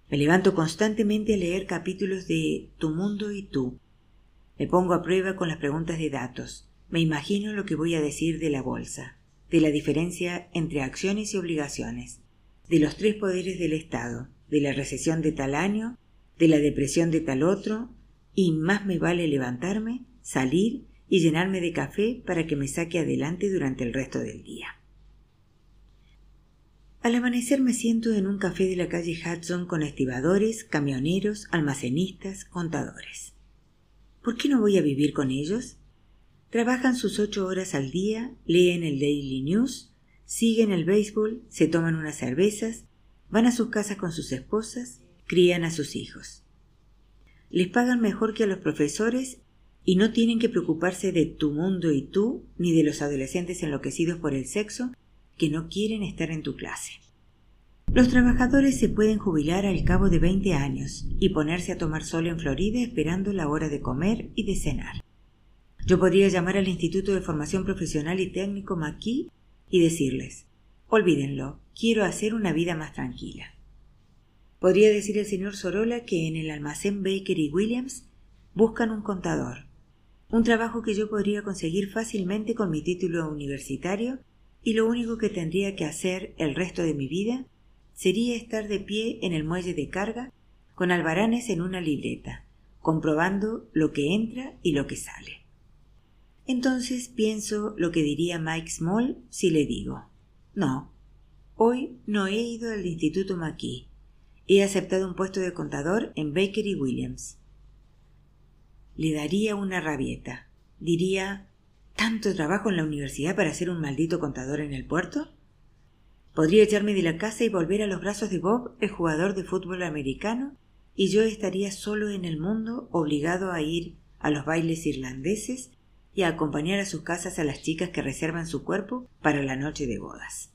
Me levanto constantemente a leer capítulos de Tu mundo y tú. Me pongo a prueba con las preguntas de datos. Me imagino lo que voy a decir de la bolsa de la diferencia entre acciones y obligaciones, de los tres poderes del Estado, de la recesión de tal año, de la depresión de tal otro, y más me vale levantarme, salir y llenarme de café para que me saque adelante durante el resto del día. Al amanecer me siento en un café de la calle Hudson con estibadores, camioneros, almacenistas, contadores. ¿Por qué no voy a vivir con ellos? Trabajan sus ocho horas al día, leen el Daily News, siguen el béisbol, se toman unas cervezas, van a sus casas con sus esposas, crían a sus hijos. Les pagan mejor que a los profesores y no tienen que preocuparse de tu mundo y tú, ni de los adolescentes enloquecidos por el sexo que no quieren estar en tu clase. Los trabajadores se pueden jubilar al cabo de veinte años y ponerse a tomar sol en Florida esperando la hora de comer y de cenar. Yo podría llamar al Instituto de Formación Profesional y Técnico Maquis y decirles, olvídenlo, quiero hacer una vida más tranquila. Podría decir el señor Sorola que en el almacén Baker y Williams buscan un contador, un trabajo que yo podría conseguir fácilmente con mi título universitario y lo único que tendría que hacer el resto de mi vida sería estar de pie en el muelle de carga con albaranes en una libreta, comprobando lo que entra y lo que sale. Entonces pienso lo que diría Mike Small si le digo, no, hoy no he ido al Instituto McKee. He aceptado un puesto de contador en Baker y Williams. Le daría una rabieta. Diría, ¿tanto trabajo en la universidad para ser un maldito contador en el puerto? Podría echarme de la casa y volver a los brazos de Bob, el jugador de fútbol americano, y yo estaría solo en el mundo, obligado a ir a los bailes irlandeses y acompañar a sus casas a las chicas que reservan su cuerpo para la noche de bodas.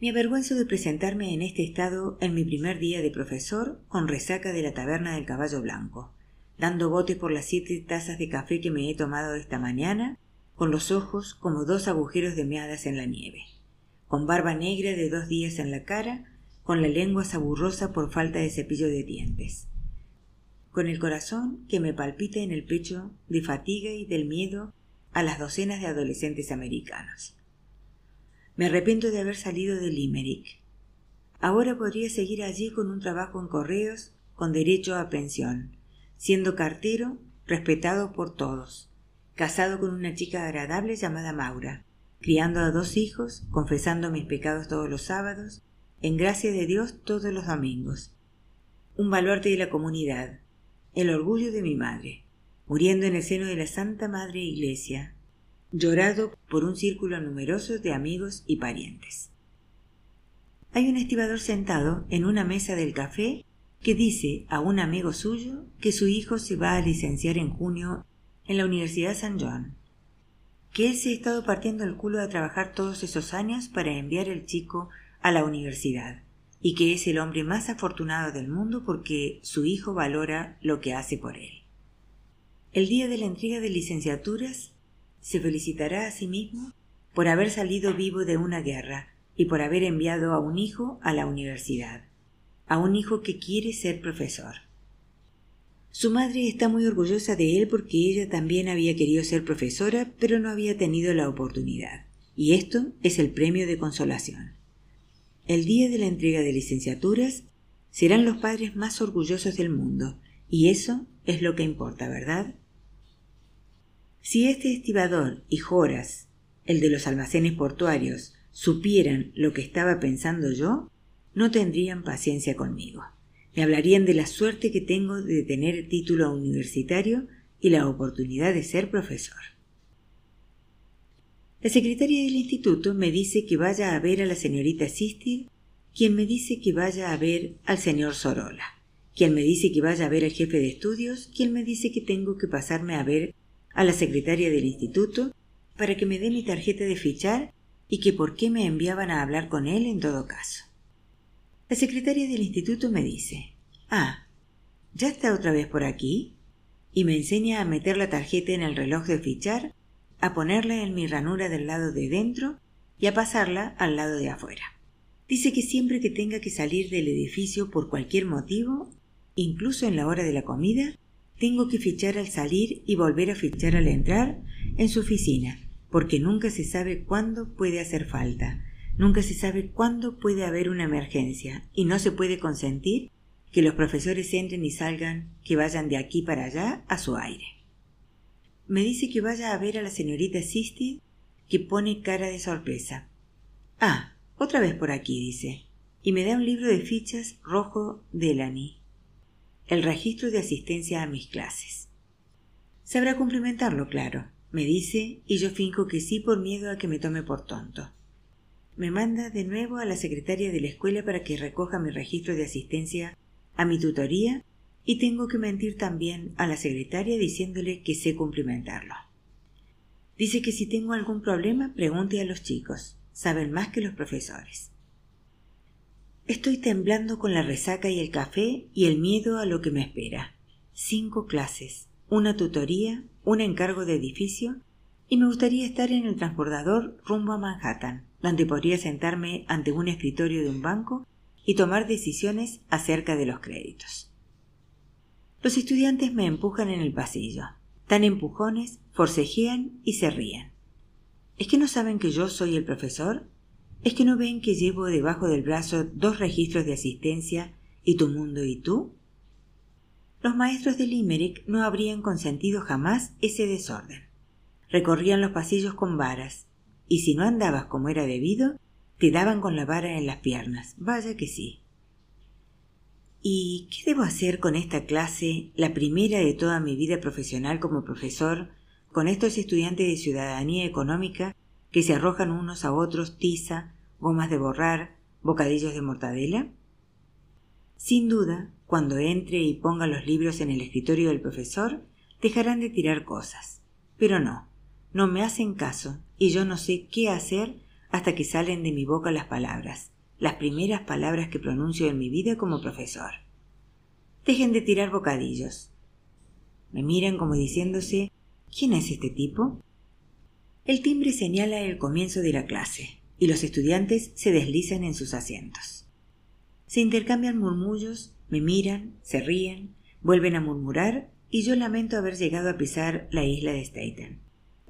Me avergüenzo de presentarme en este estado en mi primer día de profesor con resaca de la taberna del caballo blanco, dando botes por las siete tazas de café que me he tomado esta mañana, con los ojos como dos agujeros de meadas en la nieve, con barba negra de dos días en la cara, con la lengua saburrosa por falta de cepillo de dientes, con el corazón que me palpita en el pecho de fatiga y del miedo a las docenas de adolescentes americanos. Me arrepiento de haber salido de Limerick. Ahora podría seguir allí con un trabajo en correos con derecho a pensión, siendo cartero respetado por todos, casado con una chica agradable llamada Maura, criando a dos hijos, confesando mis pecados todos los sábados, en gracia de Dios todos los domingos. Un baluarte de la comunidad, el orgullo de mi madre, muriendo en el seno de la Santa Madre Iglesia, llorado por un círculo numeroso de amigos y parientes. Hay un estibador sentado en una mesa del café que dice a un amigo suyo que su hijo se va a licenciar en junio en la Universidad San John, que él se ha estado partiendo el culo a trabajar todos esos años para enviar el chico a la universidad, y que es el hombre más afortunado del mundo porque su hijo valora lo que hace por él. El día de la entrega de licenciaturas se felicitará a sí mismo por haber salido vivo de una guerra y por haber enviado a un hijo a la universidad a un hijo que quiere ser profesor. Su madre está muy orgullosa de él porque ella también había querido ser profesora, pero no había tenido la oportunidad. Y esto es el premio de consolación. El día de la entrega de licenciaturas serán los padres más orgullosos del mundo, y eso es lo que importa, ¿verdad? Si este estibador y Joras, el de los almacenes portuarios, supieran lo que estaba pensando yo, no tendrían paciencia conmigo. Me hablarían de la suerte que tengo de tener título universitario y la oportunidad de ser profesor. La secretaria del instituto me dice que vaya a ver a la señorita Sistir, quien me dice que vaya a ver al señor Sorola, quien me dice que vaya a ver al jefe de estudios, quien me dice que tengo que pasarme a ver a la secretaria del instituto para que me dé mi tarjeta de fichar y que por qué me enviaban a hablar con él en todo caso. La secretaria del instituto me dice Ah, ¿ya está otra vez por aquí? y me enseña a meter la tarjeta en el reloj de fichar, a ponerla en mi ranura del lado de dentro y a pasarla al lado de afuera. Dice que siempre que tenga que salir del edificio por cualquier motivo, incluso en la hora de la comida, tengo que fichar al salir y volver a fichar al entrar en su oficina, porque nunca se sabe cuándo puede hacer falta, Nunca se sabe cuándo puede haber una emergencia y no se puede consentir que los profesores entren y salgan, que vayan de aquí para allá a su aire. Me dice que vaya a ver a la señorita Sisti, que pone cara de sorpresa. Ah, otra vez por aquí, dice, y me da un libro de fichas rojo Delany. El registro de asistencia a mis clases. Sabrá cumplimentarlo, claro, me dice, y yo finco que sí por miedo a que me tome por tonto me manda de nuevo a la secretaria de la escuela para que recoja mi registro de asistencia a mi tutoría y tengo que mentir también a la secretaria diciéndole que sé cumplimentarlo. Dice que si tengo algún problema pregunte a los chicos, saben más que los profesores. Estoy temblando con la resaca y el café y el miedo a lo que me espera. Cinco clases, una tutoría, un encargo de edificio y me gustaría estar en el transbordador rumbo a Manhattan donde podría sentarme ante un escritorio de un banco y tomar decisiones acerca de los créditos. Los estudiantes me empujan en el pasillo. Tan empujones, forcejean y se ríen. ¿Es que no saben que yo soy el profesor? ¿Es que no ven que llevo debajo del brazo dos registros de asistencia y tu mundo y tú? Los maestros de Limerick no habrían consentido jamás ese desorden. Recorrían los pasillos con varas, y si no andabas como era debido, te daban con la vara en las piernas. Vaya que sí. ¿Y qué debo hacer con esta clase, la primera de toda mi vida profesional como profesor, con estos estudiantes de ciudadanía económica que se arrojan unos a otros tiza, gomas de borrar, bocadillos de mortadela? Sin duda, cuando entre y ponga los libros en el escritorio del profesor, dejarán de tirar cosas. Pero no, no me hacen caso y yo no sé qué hacer hasta que salen de mi boca las palabras, las primeras palabras que pronuncio en mi vida como profesor. Dejen de tirar bocadillos. Me miran como diciéndose ¿Quién es este tipo? El timbre señala el comienzo de la clase, y los estudiantes se deslizan en sus asientos. Se intercambian murmullos, me miran, se ríen, vuelven a murmurar, y yo lamento haber llegado a pisar la isla de Staten.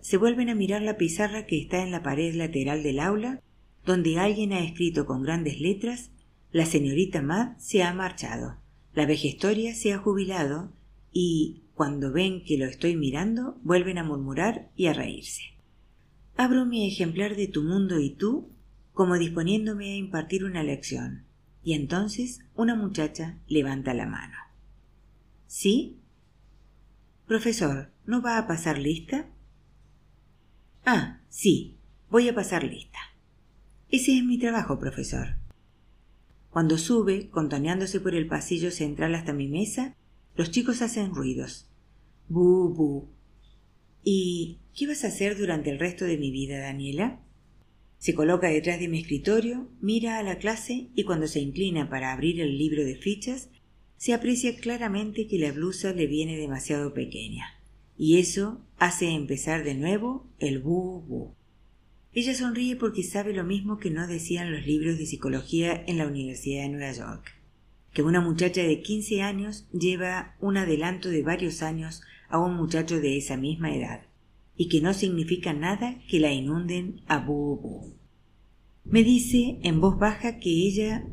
Se vuelven a mirar la pizarra que está en la pared lateral del aula, donde alguien ha escrito con grandes letras La señorita Mad se ha marchado, la vejestoria se ha jubilado, y cuando ven que lo estoy mirando, vuelven a murmurar y a reírse. Abro mi ejemplar de Tu mundo y tú, como disponiéndome a impartir una lección, y entonces una muchacha levanta la mano. ¿Sí? Profesor, ¿no va a pasar lista? Ah, sí, voy a pasar lista. Ese es mi trabajo, profesor. Cuando sube, contoneándose por el pasillo central hasta mi mesa, los chicos hacen ruidos. Bu, bu. ¿Y qué vas a hacer durante el resto de mi vida, Daniela? Se coloca detrás de mi escritorio, mira a la clase y cuando se inclina para abrir el libro de fichas, se aprecia claramente que la blusa le viene demasiado pequeña. Y eso hace empezar de nuevo el bu. Ella sonríe porque sabe lo mismo que no decían los libros de psicología en la Universidad de Nueva York, que una muchacha de 15 años lleva un adelanto de varios años a un muchacho de esa misma edad, y que no significa nada que la inunden a bu Me dice en voz baja que ella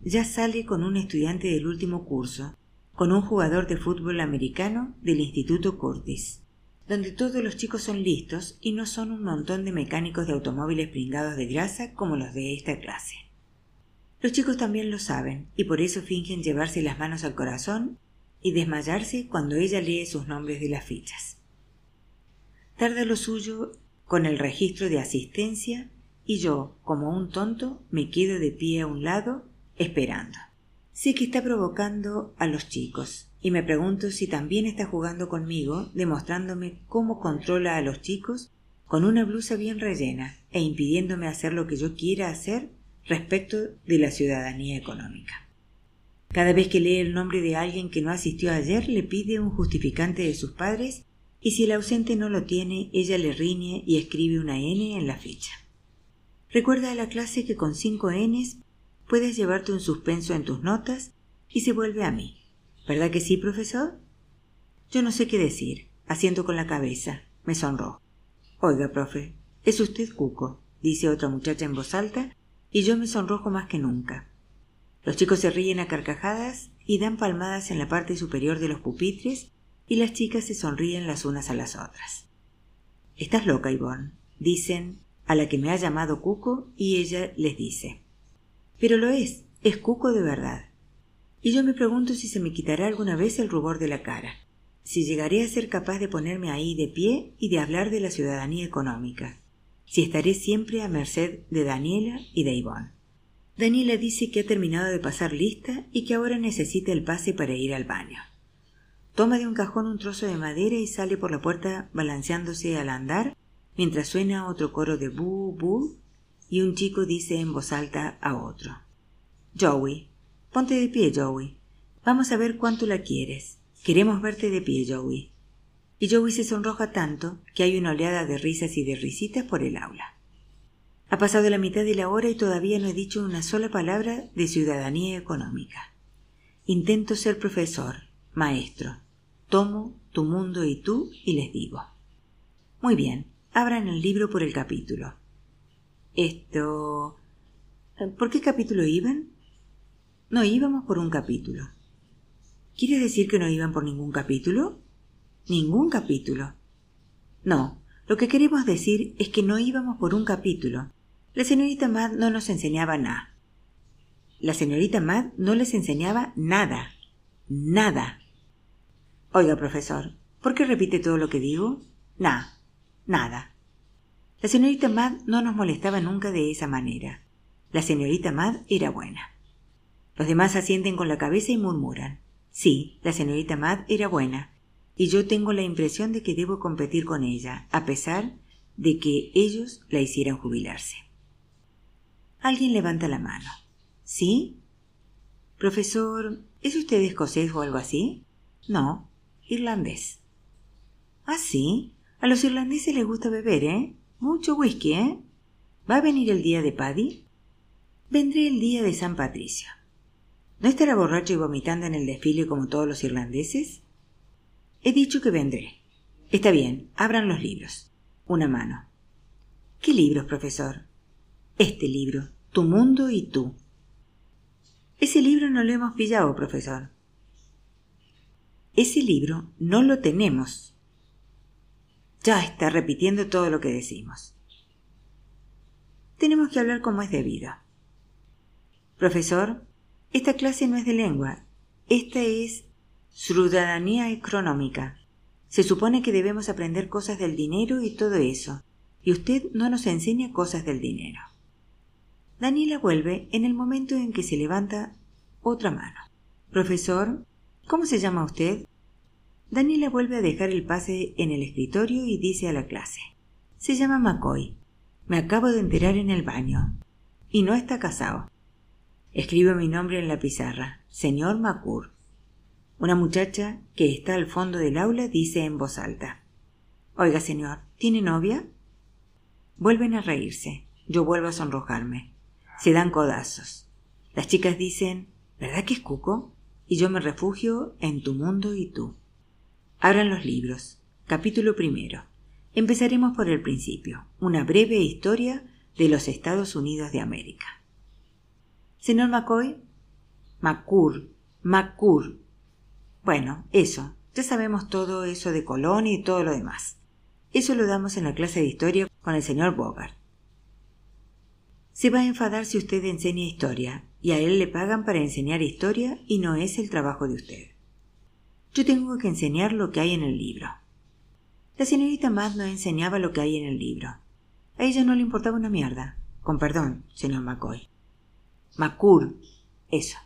ya sale con un estudiante del último curso, con un jugador de fútbol americano del Instituto Curtis, donde todos los chicos son listos y no son un montón de mecánicos de automóviles pringados de grasa como los de esta clase. Los chicos también lo saben y por eso fingen llevarse las manos al corazón y desmayarse cuando ella lee sus nombres de las fichas. Tarda lo suyo con el registro de asistencia y yo, como un tonto, me quedo de pie a un lado, esperando. Sé que está provocando a los chicos, y me pregunto si también está jugando conmigo, demostrándome cómo controla a los chicos con una blusa bien rellena e impidiéndome hacer lo que yo quiera hacer respecto de la ciudadanía económica. Cada vez que lee el nombre de alguien que no asistió ayer, le pide un justificante de sus padres y si el ausente no lo tiene, ella le riñe y escribe una N en la ficha. Recuerda a la clase que con cinco Ns puedes llevarte un suspenso en tus notas y se vuelve a mí. ¿Verdad que sí, profesor? Yo no sé qué decir. Asiento con la cabeza. Me sonró. Oiga, profe, es usted cuco, dice otra muchacha en voz alta, y yo me sonrojo más que nunca. Los chicos se ríen a carcajadas y dan palmadas en la parte superior de los pupitres y las chicas se sonríen las unas a las otras. Estás loca, Ivonne, dicen a la que me ha llamado Cuco y ella les dice. Pero lo es, es Cuco de verdad. Y yo me pregunto si se me quitará alguna vez el rubor de la cara, si llegaré a ser capaz de ponerme ahí de pie y de hablar de la ciudadanía económica, si estaré siempre a merced de Daniela y de Ivonne. Daniela dice que ha terminado de pasar lista y que ahora necesita el pase para ir al baño. Toma de un cajón un trozo de madera y sale por la puerta balanceándose al andar mientras suena otro coro de bu bu y un chico dice en voz alta a otro Joey, ponte de pie, Joey. Vamos a ver cuánto la quieres. Queremos verte de pie, Joey. Y Joey se sonroja tanto que hay una oleada de risas y de risitas por el aula. Ha pasado la mitad de la hora y todavía no he dicho una sola palabra de ciudadanía económica. Intento ser profesor, maestro. Tomo tu mundo y tú y les digo. Muy bien, abran el libro por el capítulo. Esto... ¿Por qué capítulo iban? No íbamos por un capítulo. ¿Quiere decir que no iban por ningún capítulo? Ningún capítulo. No, lo que queremos decir es que no íbamos por un capítulo, la señorita Mad no nos enseñaba nada. La señorita Mad no les enseñaba nada. Nada. Oiga, profesor, ¿por qué repite todo lo que digo? Nada. Nada. La señorita Mad no nos molestaba nunca de esa manera. La señorita Mad era buena. Los demás asienten con la cabeza y murmuran. Sí, la señorita Mad era buena, y yo tengo la impresión de que debo competir con ella, a pesar de que ellos la hicieran jubilarse. Alguien levanta la mano. ¿Sí? Profesor, ¿es usted escocés o algo así? No, irlandés. Ah, sí. A los irlandeses les gusta beber, ¿eh? Mucho whisky, ¿eh? ¿Va a venir el día de Paddy? Vendré el día de San Patricio. ¿No estará borracho y vomitando en el desfile como todos los irlandeses? He dicho que vendré. Está bien, abran los libros. Una mano. ¿Qué libros, profesor? Este libro, Tu mundo y tú. Ese libro no lo hemos pillado, profesor. Ese libro no lo tenemos. Ya está repitiendo todo lo que decimos. Tenemos que hablar como es debido. Profesor, esta clase no es de lengua. Esta es ciudadanía económica. Se supone que debemos aprender cosas del dinero y todo eso, y usted no nos enseña cosas del dinero. Daniela vuelve en el momento en que se levanta otra mano. Profesor, ¿cómo se llama usted? Daniela vuelve a dejar el pase en el escritorio y dice a la clase. Se llama McCoy. Me acabo de enterar en el baño. Y no está casado. Escribe mi nombre en la pizarra. Señor Macur. Una muchacha que está al fondo del aula dice en voz alta. Oiga, señor, ¿tiene novia? Vuelven a reírse. Yo vuelvo a sonrojarme. Se dan codazos. Las chicas dicen, ¿verdad que es cuco? Y yo me refugio en tu mundo y tú. Abran los libros. Capítulo primero. Empezaremos por el principio. Una breve historia de los Estados Unidos de América. Señor McCoy. Macur. Macur. Bueno, eso. Ya sabemos todo eso de Colón y todo lo demás. Eso lo damos en la clase de historia con el señor Bogart. Se va a enfadar si usted enseña historia, y a él le pagan para enseñar historia y no es el trabajo de usted. Yo tengo que enseñar lo que hay en el libro. La señorita Matt no enseñaba lo que hay en el libro. A ella no le importaba una mierda. Con perdón, señor McCoy. Macur. Eso.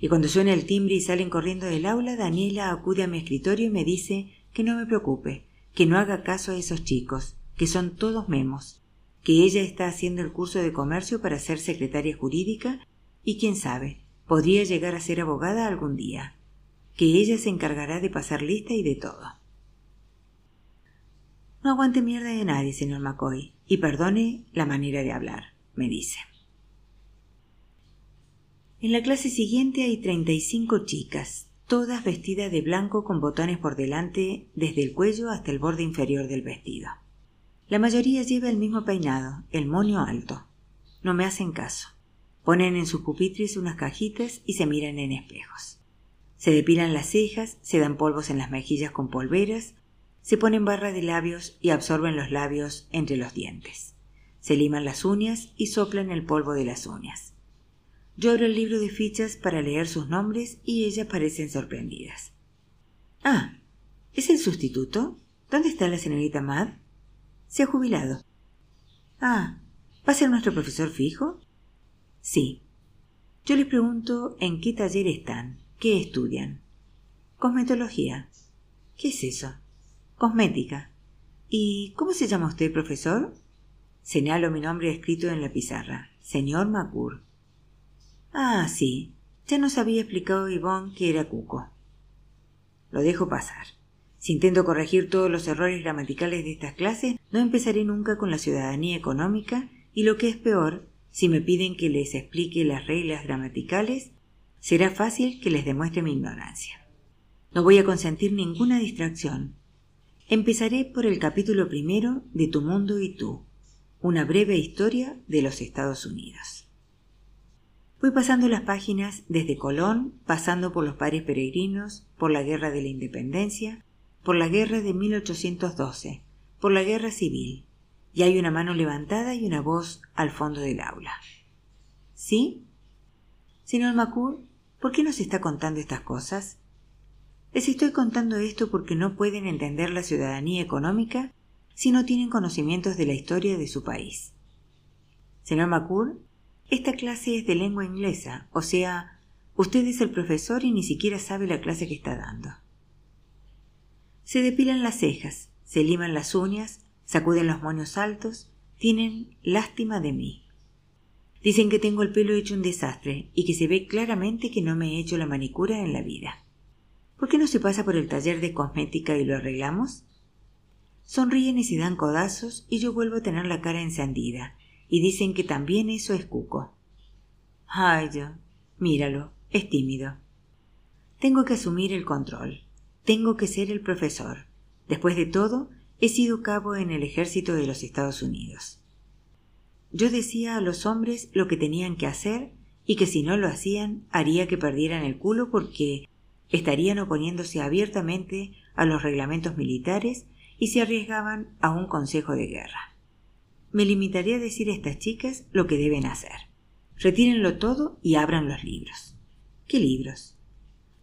Y cuando suena el timbre y salen corriendo del aula, Daniela acude a mi escritorio y me dice que no me preocupe, que no haga caso a esos chicos, que son todos memos, que ella está haciendo el curso de comercio para ser secretaria jurídica y quién sabe, podría llegar a ser abogada algún día, que ella se encargará de pasar lista y de todo. No aguante mierda de nadie, señor McCoy, y perdone la manera de hablar, me dice. En la clase siguiente hay treinta y cinco chicas, todas vestidas de blanco con botones por delante desde el cuello hasta el borde inferior del vestido. La mayoría lleva el mismo peinado, el moño alto. No me hacen caso. Ponen en sus pupitres unas cajitas y se miran en espejos. Se depilan las cejas, se dan polvos en las mejillas con polveras, se ponen barra de labios y absorben los labios entre los dientes. Se liman las uñas y soplan el polvo de las uñas. Yo abro el libro de fichas para leer sus nombres y ellas parecen sorprendidas. Ah, ¿es el sustituto? ¿Dónde está la señorita Mad? Se ha jubilado. Ah, ¿va a ser nuestro profesor fijo? Sí. Yo les pregunto en qué taller están, qué estudian. Cosmetología. ¿Qué es eso? Cosmética. ¿Y cómo se llama usted, profesor? Señalo mi nombre escrito en la pizarra. Señor Macur. Ah, sí. Ya nos había explicado Yvonne que era cuco. Lo dejo pasar. Si intento corregir todos los errores gramaticales de estas clases, no empezaré nunca con la ciudadanía económica y lo que es peor, si me piden que les explique las reglas gramaticales, será fácil que les demuestre mi ignorancia. No voy a consentir ninguna distracción. Empezaré por el capítulo primero de Tu mundo y tú, una breve historia de los Estados Unidos. Voy pasando las páginas desde Colón, pasando por los pares peregrinos, por la Guerra de la Independencia, por la guerra de 1812, por la guerra civil, y hay una mano levantada y una voz al fondo del aula. ¿Sí? Señor Macur, ¿por qué nos está contando estas cosas? Les estoy contando esto porque no pueden entender la ciudadanía económica si no tienen conocimientos de la historia de su país. Señor Macur, esta clase es de lengua inglesa, o sea, usted es el profesor y ni siquiera sabe la clase que está dando. Se depilan las cejas, se liman las uñas, sacuden los moños altos, tienen lástima de mí. Dicen que tengo el pelo hecho un desastre y que se ve claramente que no me he hecho la manicura en la vida. ¿Por qué no se pasa por el taller de cosmética y lo arreglamos? Sonríen y se dan codazos y yo vuelvo a tener la cara encendida, y dicen que también eso es cuco. Ay, yo, míralo, es tímido. Tengo que asumir el control. Tengo que ser el profesor. Después de todo, he sido cabo en el ejército de los Estados Unidos. Yo decía a los hombres lo que tenían que hacer y que si no lo hacían haría que perdieran el culo porque estarían oponiéndose abiertamente a los reglamentos militares y se arriesgaban a un consejo de guerra. Me limitaría a decir a estas chicas lo que deben hacer. Retírenlo todo y abran los libros. ¿Qué libros?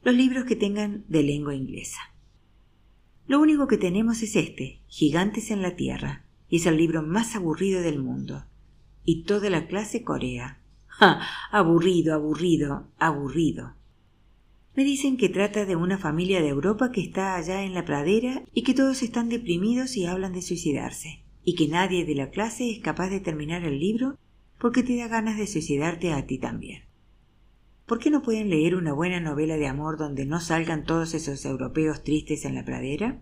Los libros que tengan de lengua inglesa. Lo único que tenemos es este, Gigantes en la Tierra, y es el libro más aburrido del mundo. Y toda la clase corea. ¡Ja! Aburrido, aburrido, aburrido. Me dicen que trata de una familia de Europa que está allá en la pradera y que todos están deprimidos y hablan de suicidarse, y que nadie de la clase es capaz de terminar el libro porque te da ganas de suicidarte a ti también. ¿Por qué no pueden leer una buena novela de amor donde no salgan todos esos europeos tristes en la pradera?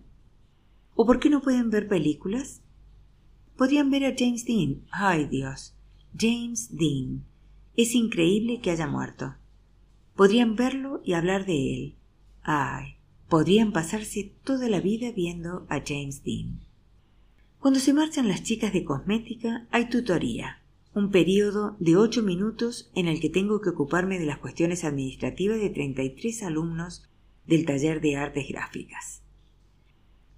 ¿O por qué no pueden ver películas? Podrían ver a James Dean. ¡Ay Dios! James Dean. Es increíble que haya muerto. Podrían verlo y hablar de él. Ay, podrían pasarse toda la vida viendo a James Dean. Cuando se marchan las chicas de cosmética hay tutoría, un periodo de ocho minutos en el que tengo que ocuparme de las cuestiones administrativas de 33 alumnos del taller de artes gráficas.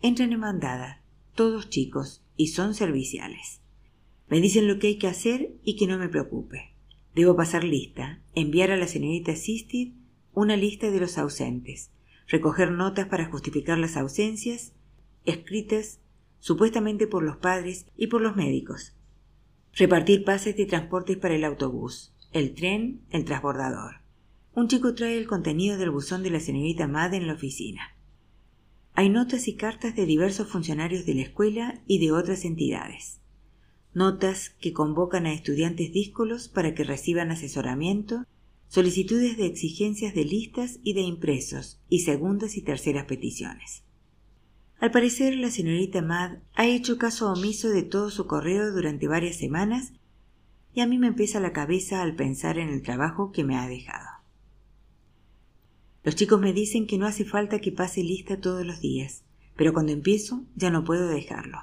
Entran en mandada, todos chicos, y son serviciales. Me dicen lo que hay que hacer y que no me preocupe. Debo pasar lista, enviar a la señorita Sistid una lista de los ausentes, recoger notas para justificar las ausencias, escritas supuestamente por los padres y por los médicos, repartir pases de transportes para el autobús, el tren, el transbordador. Un chico trae el contenido del buzón de la señorita Mad en la oficina. Hay notas y cartas de diversos funcionarios de la escuela y de otras entidades notas que convocan a estudiantes díscolos para que reciban asesoramiento, solicitudes de exigencias de listas y de impresos, y segundas y terceras peticiones. Al parecer, la señorita Mad ha hecho caso omiso de todo su correo durante varias semanas y a mí me pesa la cabeza al pensar en el trabajo que me ha dejado. Los chicos me dicen que no hace falta que pase lista todos los días, pero cuando empiezo ya no puedo dejarlo.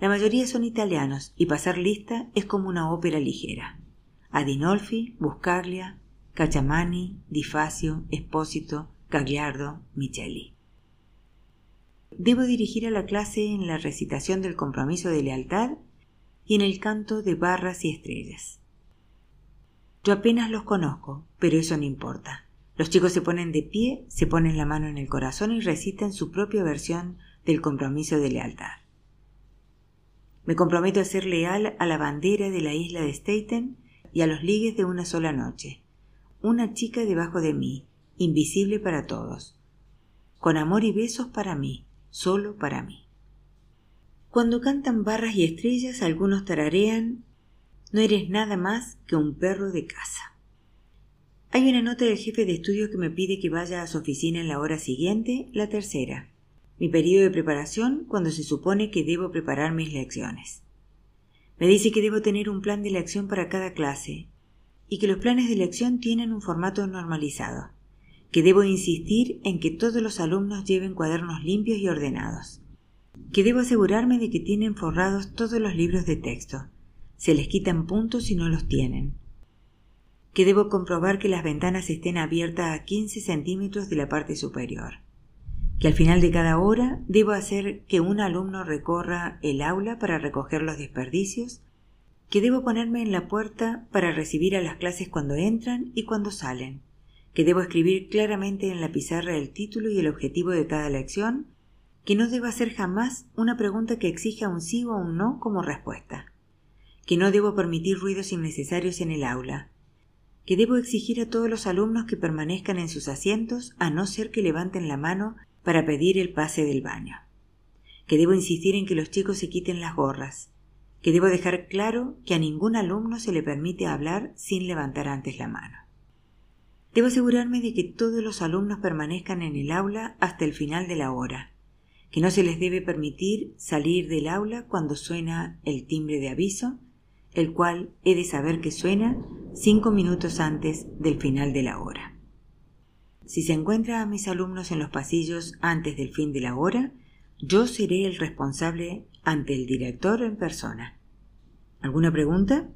La mayoría son italianos y pasar lista es como una ópera ligera. Adinolfi, Buscaglia, Cacciamani, Di Facio, Espósito, Cagliardo, Micheli. Debo dirigir a la clase en la recitación del compromiso de lealtad y en el canto de barras y estrellas. Yo apenas los conozco, pero eso no importa. Los chicos se ponen de pie, se ponen la mano en el corazón y recitan su propia versión del compromiso de lealtad. Me comprometo a ser leal a la bandera de la isla de Staten y a los ligues de una sola noche. Una chica debajo de mí, invisible para todos. Con amor y besos para mí, solo para mí. Cuando cantan barras y estrellas, algunos tararean No eres nada más que un perro de casa. Hay una nota del jefe de estudios que me pide que vaya a su oficina en la hora siguiente, la tercera mi periodo de preparación cuando se supone que debo preparar mis lecciones. Me dice que debo tener un plan de lección para cada clase y que los planes de lección tienen un formato normalizado, que debo insistir en que todos los alumnos lleven cuadernos limpios y ordenados, que debo asegurarme de que tienen forrados todos los libros de texto, se les quitan puntos si no los tienen, que debo comprobar que las ventanas estén abiertas a 15 centímetros de la parte superior, que al final de cada hora debo hacer que un alumno recorra el aula para recoger los desperdicios, que debo ponerme en la puerta para recibir a las clases cuando entran y cuando salen, que debo escribir claramente en la pizarra el título y el objetivo de cada lección, que no debo hacer jamás una pregunta que exija un sí o un no como respuesta, que no debo permitir ruidos innecesarios en el aula, que debo exigir a todos los alumnos que permanezcan en sus asientos a no ser que levanten la mano para pedir el pase del baño, que debo insistir en que los chicos se quiten las gorras, que debo dejar claro que a ningún alumno se le permite hablar sin levantar antes la mano. Debo asegurarme de que todos los alumnos permanezcan en el aula hasta el final de la hora, que no se les debe permitir salir del aula cuando suena el timbre de aviso, el cual he de saber que suena cinco minutos antes del final de la hora. Si se encuentra a mis alumnos en los pasillos antes del fin de la hora, yo seré el responsable ante el director en persona. ¿Alguna pregunta?